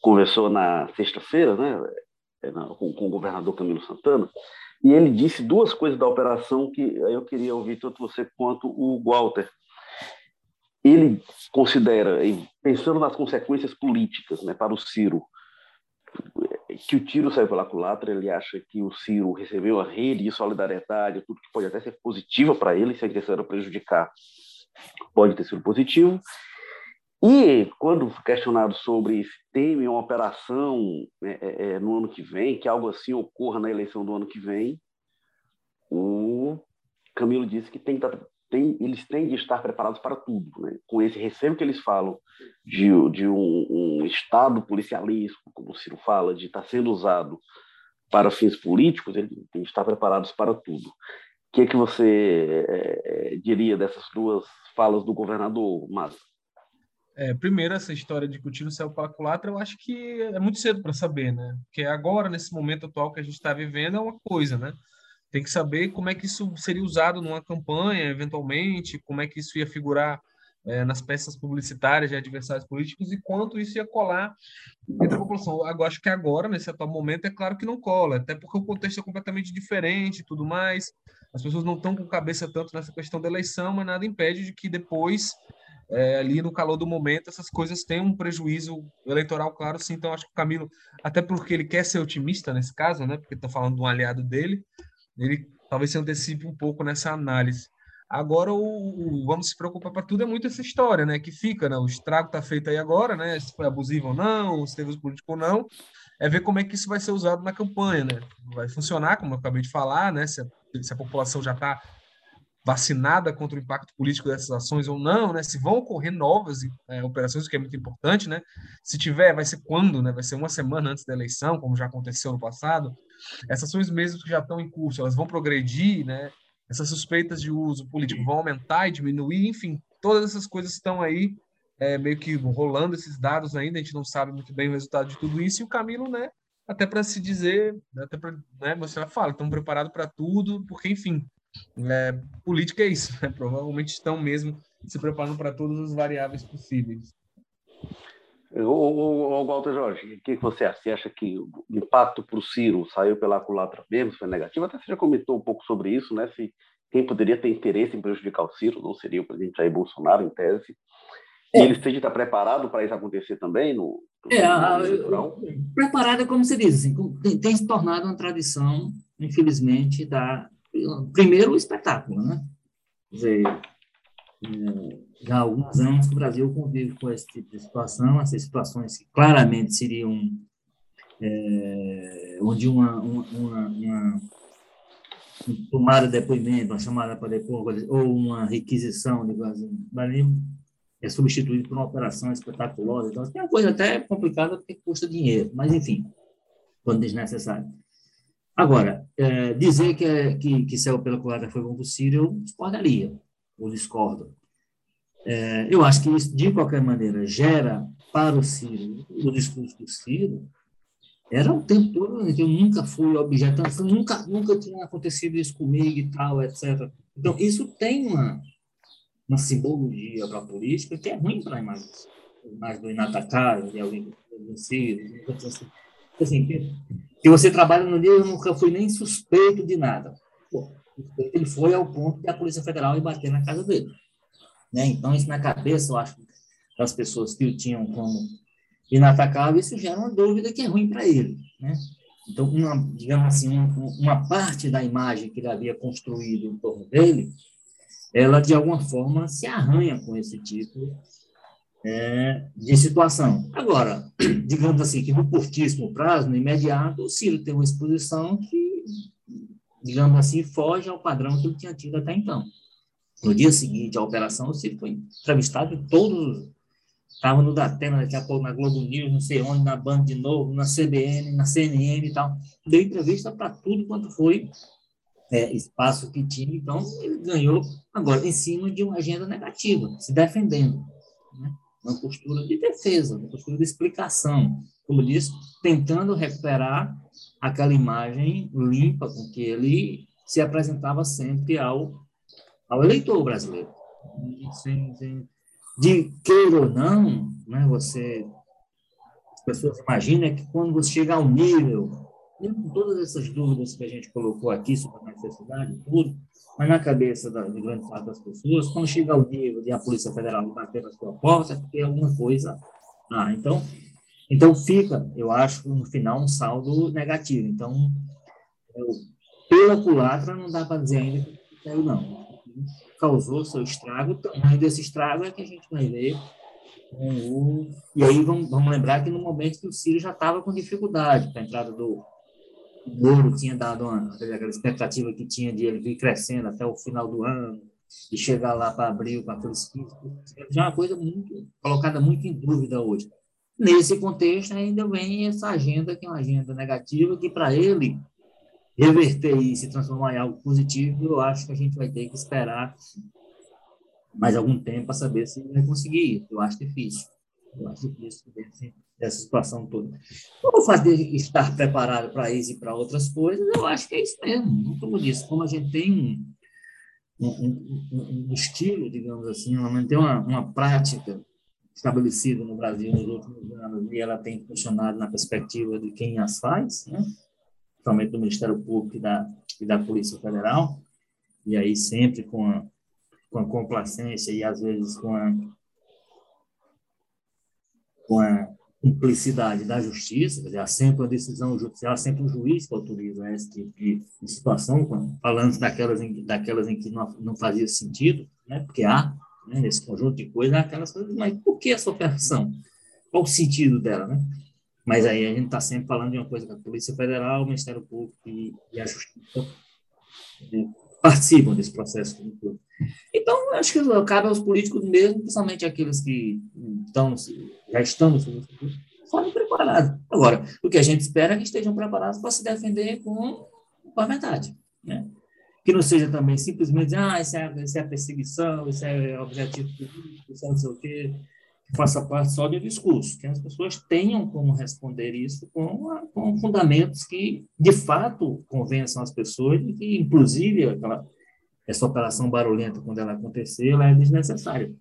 conversou na sexta-feira, né, é, com, com, o governador Camilo Santana, e ele disse duas coisas da operação que eu queria ouvir tanto você quanto o Walter. Ele considera, pensando nas consequências políticas né, para o Ciro, que o tiro saiu pela culatra, ele acha que o Ciro recebeu a rede de solidariedade, tudo que pode até ser positiva para ele, se a intenção era prejudicar, pode ter sido positivo. E quando questionado sobre se tem uma operação né, é, é, no ano que vem, que algo assim ocorra na eleição do ano que vem, o Camilo disse que tem, tem, eles têm de estar preparados para tudo. Né? Com esse receio que eles falam de, de um, um Estado policialístico, como o Ciro fala, de estar sendo usado para fins políticos, eles têm de estar preparados para tudo. O que, é que você é, é diria dessas duas falas do governador, Massa? É, primeiro, essa história de que o tiro saiu pela culatra, eu acho que é muito cedo para saber, né? Porque agora, nesse momento atual que a gente está vivendo, é uma coisa, né? Tem que saber como é que isso seria usado numa campanha, eventualmente, como é que isso ia figurar é, nas peças publicitárias de adversários políticos e quanto isso ia colar entre a população. Eu acho que agora, nesse atual momento, é claro que não cola, até porque o contexto é completamente diferente e tudo mais. As pessoas não estão com cabeça tanto nessa questão da eleição, mas nada impede de que depois é, ali no calor do momento, essas coisas têm um prejuízo eleitoral, claro, sim. Então, acho que o Camilo, até porque ele quer ser otimista nesse caso, né? Porque está falando de um aliado dele, ele talvez se antecipe um pouco nessa análise. Agora, o, o vamos se preocupar para tudo é muito essa história, né? Que fica, né? O estrago está feito aí agora, né? Se foi abusivo ou não, se teve os políticos ou não. É ver como é que isso vai ser usado na campanha, né? Vai funcionar, como eu acabei de falar, né? Se a, se a população já está vacinada contra o impacto político dessas ações ou não, né? Se vão ocorrer novas é, operações, o que é muito importante, né? Se tiver, vai ser quando, né? Vai ser uma semana antes da eleição, como já aconteceu no passado. Essas ações mesmo que já estão em curso, elas vão progredir, né? Essas suspeitas de uso político vão aumentar e diminuir, enfim, todas essas coisas estão aí é, meio que rolando esses dados ainda, a gente não sabe muito bem o resultado de tudo isso, e o Camilo, né? Até para se dizer, até para né, mostrar, fala, estão preparados para tudo, porque, enfim, é, política é isso, né? provavelmente estão mesmo se preparando para todas as variáveis possíveis. O, Walter Jorge, o que você acha? Você acha que o impacto para o Ciro saiu pela culatra mesmo, foi negativo? Até você já comentou um pouco sobre isso, né? Se quem poderia ter interesse em prejudicar o Ciro não seria o presidente Jair Bolsonaro, em tese. E é. eles têm de estar preparados para isso acontecer também no, no é, a, preparado, como você diz, assim, tem, tem se tornado uma tradição, infelizmente, da, primeiro o espetáculo, né? Quer dizer, é, já há alguns anos que o Brasil convive com esse tipo de situação, essas situações que claramente seriam é, onde uma, uma, uma, uma tomada de depoimento, uma chamada para depor, ou uma requisição, digamos assim, é substituído por uma operação espetaculosa. Então, é uma coisa até complicada porque custa dinheiro, mas enfim, quando desnecessário. Agora, é, dizer que, é, que, que saiu pela culatra foi Ciro, eu discordaria, ou discordo. É, eu acho que isso, de qualquer maneira, gera para o Ciro, o discurso do Ciro, era o tempo todo, né, que eu nunca fui objeto, nunca, nunca tinha acontecido isso comigo e tal, etc. Então, isso tem uma, uma simbologia para a política que é ruim para a imagem, imagem do inatacável, de alguém do Ciro, assim, assim que você trabalha no dia, eu nunca fui nem suspeito de nada. Pô, ele foi ao ponto que a Polícia Federal ia bater na casa dele. Né? Então, isso na cabeça, eu acho, das pessoas que o tinham como inatacável, isso gera uma dúvida que é ruim para ele. Né? Então, uma, digamos assim, uma, uma parte da imagem que ele havia construído em torno dele, ela, de alguma forma, se arranha com esse tipo é, de situação. Agora, digamos assim, que no curtíssimo prazo, no imediato, o Ciro tem uma exposição que, digamos assim, foge ao padrão que ele tinha tido até então. No dia seguinte à operação, o Ciro foi entrevistado todos. Estava no Datena, daqui a pouco na Globo News, não sei onde, na Band de novo, na CBN, na CNN e tal. Deu entrevista para tudo quanto foi é, espaço que tinha. Então, ele ganhou, agora, em cima de uma agenda negativa, se defendendo. Né? Uma postura de defesa, uma postura de explicação. Como disse, tentando recuperar aquela imagem limpa com que ele se apresentava sempre ao ao eleitor brasileiro. Sim, sim. De queira ou não, né, você, as pessoas imaginam que quando você chegar ao nível, com todas essas dúvidas que a gente colocou aqui sobre a necessidade, tudo, mas na cabeça da, de grande parte das pessoas, quando chega ao nível de a Polícia Federal bater na sua porta, é porque alguma coisa. Ah, então, então fica, eu acho, no final, um saldo negativo. Então, eu, pela culatra, não dá para dizer ainda que caiu, não. Causou seu estrago, o tamanho desse estrago é que a gente vai ver. E aí vamos, vamos lembrar que no momento que o Ciro já estava com dificuldade para a entrada do, Moro tinha dado uma, aquela expectativa que tinha de ele vir crescendo até o final do ano e chegar lá para abril, para aqueles 15, já é uma coisa muito colocada muito em dúvida hoje. Nesse contexto, ainda vem essa agenda, que é uma agenda negativa, que para ele reverter e se transformar em algo positivo, eu acho que a gente vai ter que esperar mais algum tempo para saber se vai conseguir. Eu acho difícil. Eu acho difícil dessa situação toda. O fato de estar preparado para isso e para outras coisas, eu acho que é isso mesmo. Como disse, como a gente tem um, um, um, estilo, digamos assim, tem uma, uma prática estabelecida no Brasil nos últimos anos e ela tem funcionado na perspectiva de quem as faz, né? Principalmente do Ministério Público e da, e da Polícia Federal, e aí sempre com a, com a complacência e às vezes com a, com a cumplicidade da justiça, quer dizer, há sempre uma decisão judicial, há sempre um juiz que autoriza esse tipo de, situação, falando daquelas em, daquelas em que não, não fazia sentido, né, porque há né, conjunto de coisas, aquelas coisas, mas por que essa operação? Qual o sentido dela, né? Mas aí a gente está sempre falando de uma coisa que a Polícia Federal, o Ministério Público e, e a Justiça né, participam desse processo. Então, acho que cabe aos políticos mesmo, principalmente aqueles que estão, já estão forem preparados. Agora, o que a gente espera é que estejam preparados para se defender com, com a verdade. Né? Que não seja também simplesmente, ah, isso é, é perseguição, isso é objetivo político, isso é não sei o quê, faça parte só do discurso. Que as pessoas tenham como responder isso com, com fundamentos que, de fato, convençam as pessoas e que, inclusive, aquela essa operação barulhenta, quando ela acontecer, ela é desnecessária.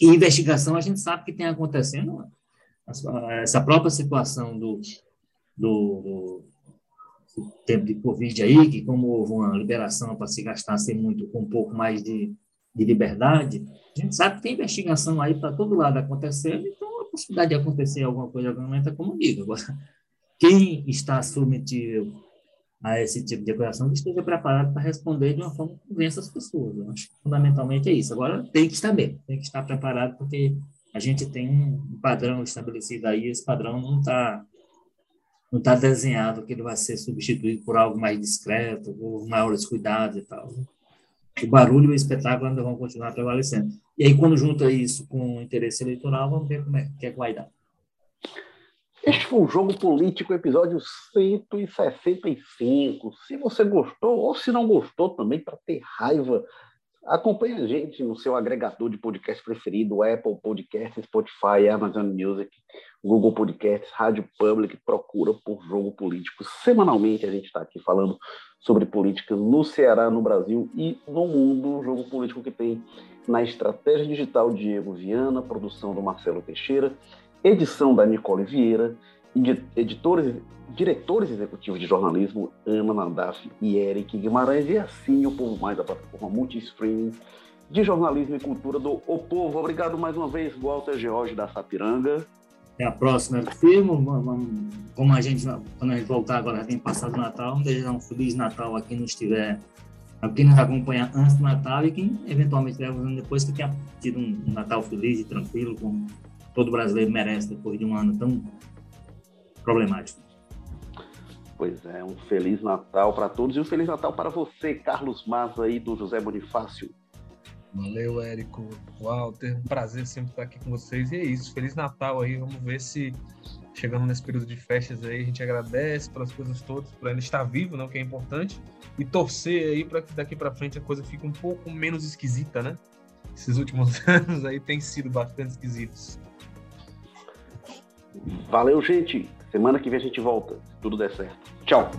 E investigação, a gente sabe que tem acontecendo essa própria situação do, do, do tempo de Covid aí, que como houve uma liberação para se gastar sem muito, com um pouco mais de, de liberdade, a gente sabe que tem investigação aí para todo lado acontecendo, então a possibilidade de acontecer alguma coisa aumenta como digo. Agora, quem está submetido a esse tipo de que esteja preparado para responder de uma forma que convença as pessoas. Eu acho que fundamentalmente é isso. Agora, tem que estar bem, tem que estar preparado, porque a gente tem um padrão estabelecido aí, esse padrão não está não está desenhado que ele vai ser substituído por algo mais discreto, por maiores cuidados e tal. O barulho e o espetáculo ainda vão continuar prevalecendo. E aí, quando junta isso com o interesse eleitoral, vamos ver como é que, é que vai dar. Este foi o Jogo Político, episódio 165. Se você gostou, ou se não gostou também, para ter raiva, acompanhe a gente no seu agregador de podcast preferido, Apple Podcasts, Spotify, Amazon Music, Google Podcasts, Rádio Public, procura por Jogo Político. Semanalmente a gente está aqui falando sobre política no Ceará, no Brasil e no mundo. Jogo Político que tem na estratégia digital Diego Viana, produção do Marcelo Teixeira, edição da Nicole Vieira, editores, diretores executivos de jornalismo Ana Nadaf e Eric Guimarães, e assim o Povo Mais, a plataforma multi-streaming de jornalismo e cultura do O Povo. Obrigado mais uma vez, Walter George da Sapiranga. Até a próxima, firmo. Como a gente, quando a gente voltar agora, tem passado o Natal, vamos desejar um Feliz Natal a quem não estiver, a quem nos acompanha antes do Natal e quem eventualmente estiver depois que tenha tido um Natal feliz e tranquilo, como todo brasileiro merece depois de um ano tão problemático. Pois é, um Feliz Natal para todos e um Feliz Natal para você, Carlos Maza aí do José Bonifácio. Valeu, Érico, Walter, um prazer sempre estar aqui com vocês. E é isso, Feliz Natal aí, vamos ver se chegando nesse período de festas aí, a gente agradece pelas coisas todas, por ainda estar vivo, não, que é importante, e torcer aí para que daqui para frente a coisa fique um pouco menos esquisita, né? Esses últimos anos aí têm sido bastante esquisitos. Valeu, gente. Semana que vem a gente volta. Tudo der certo. Tchau.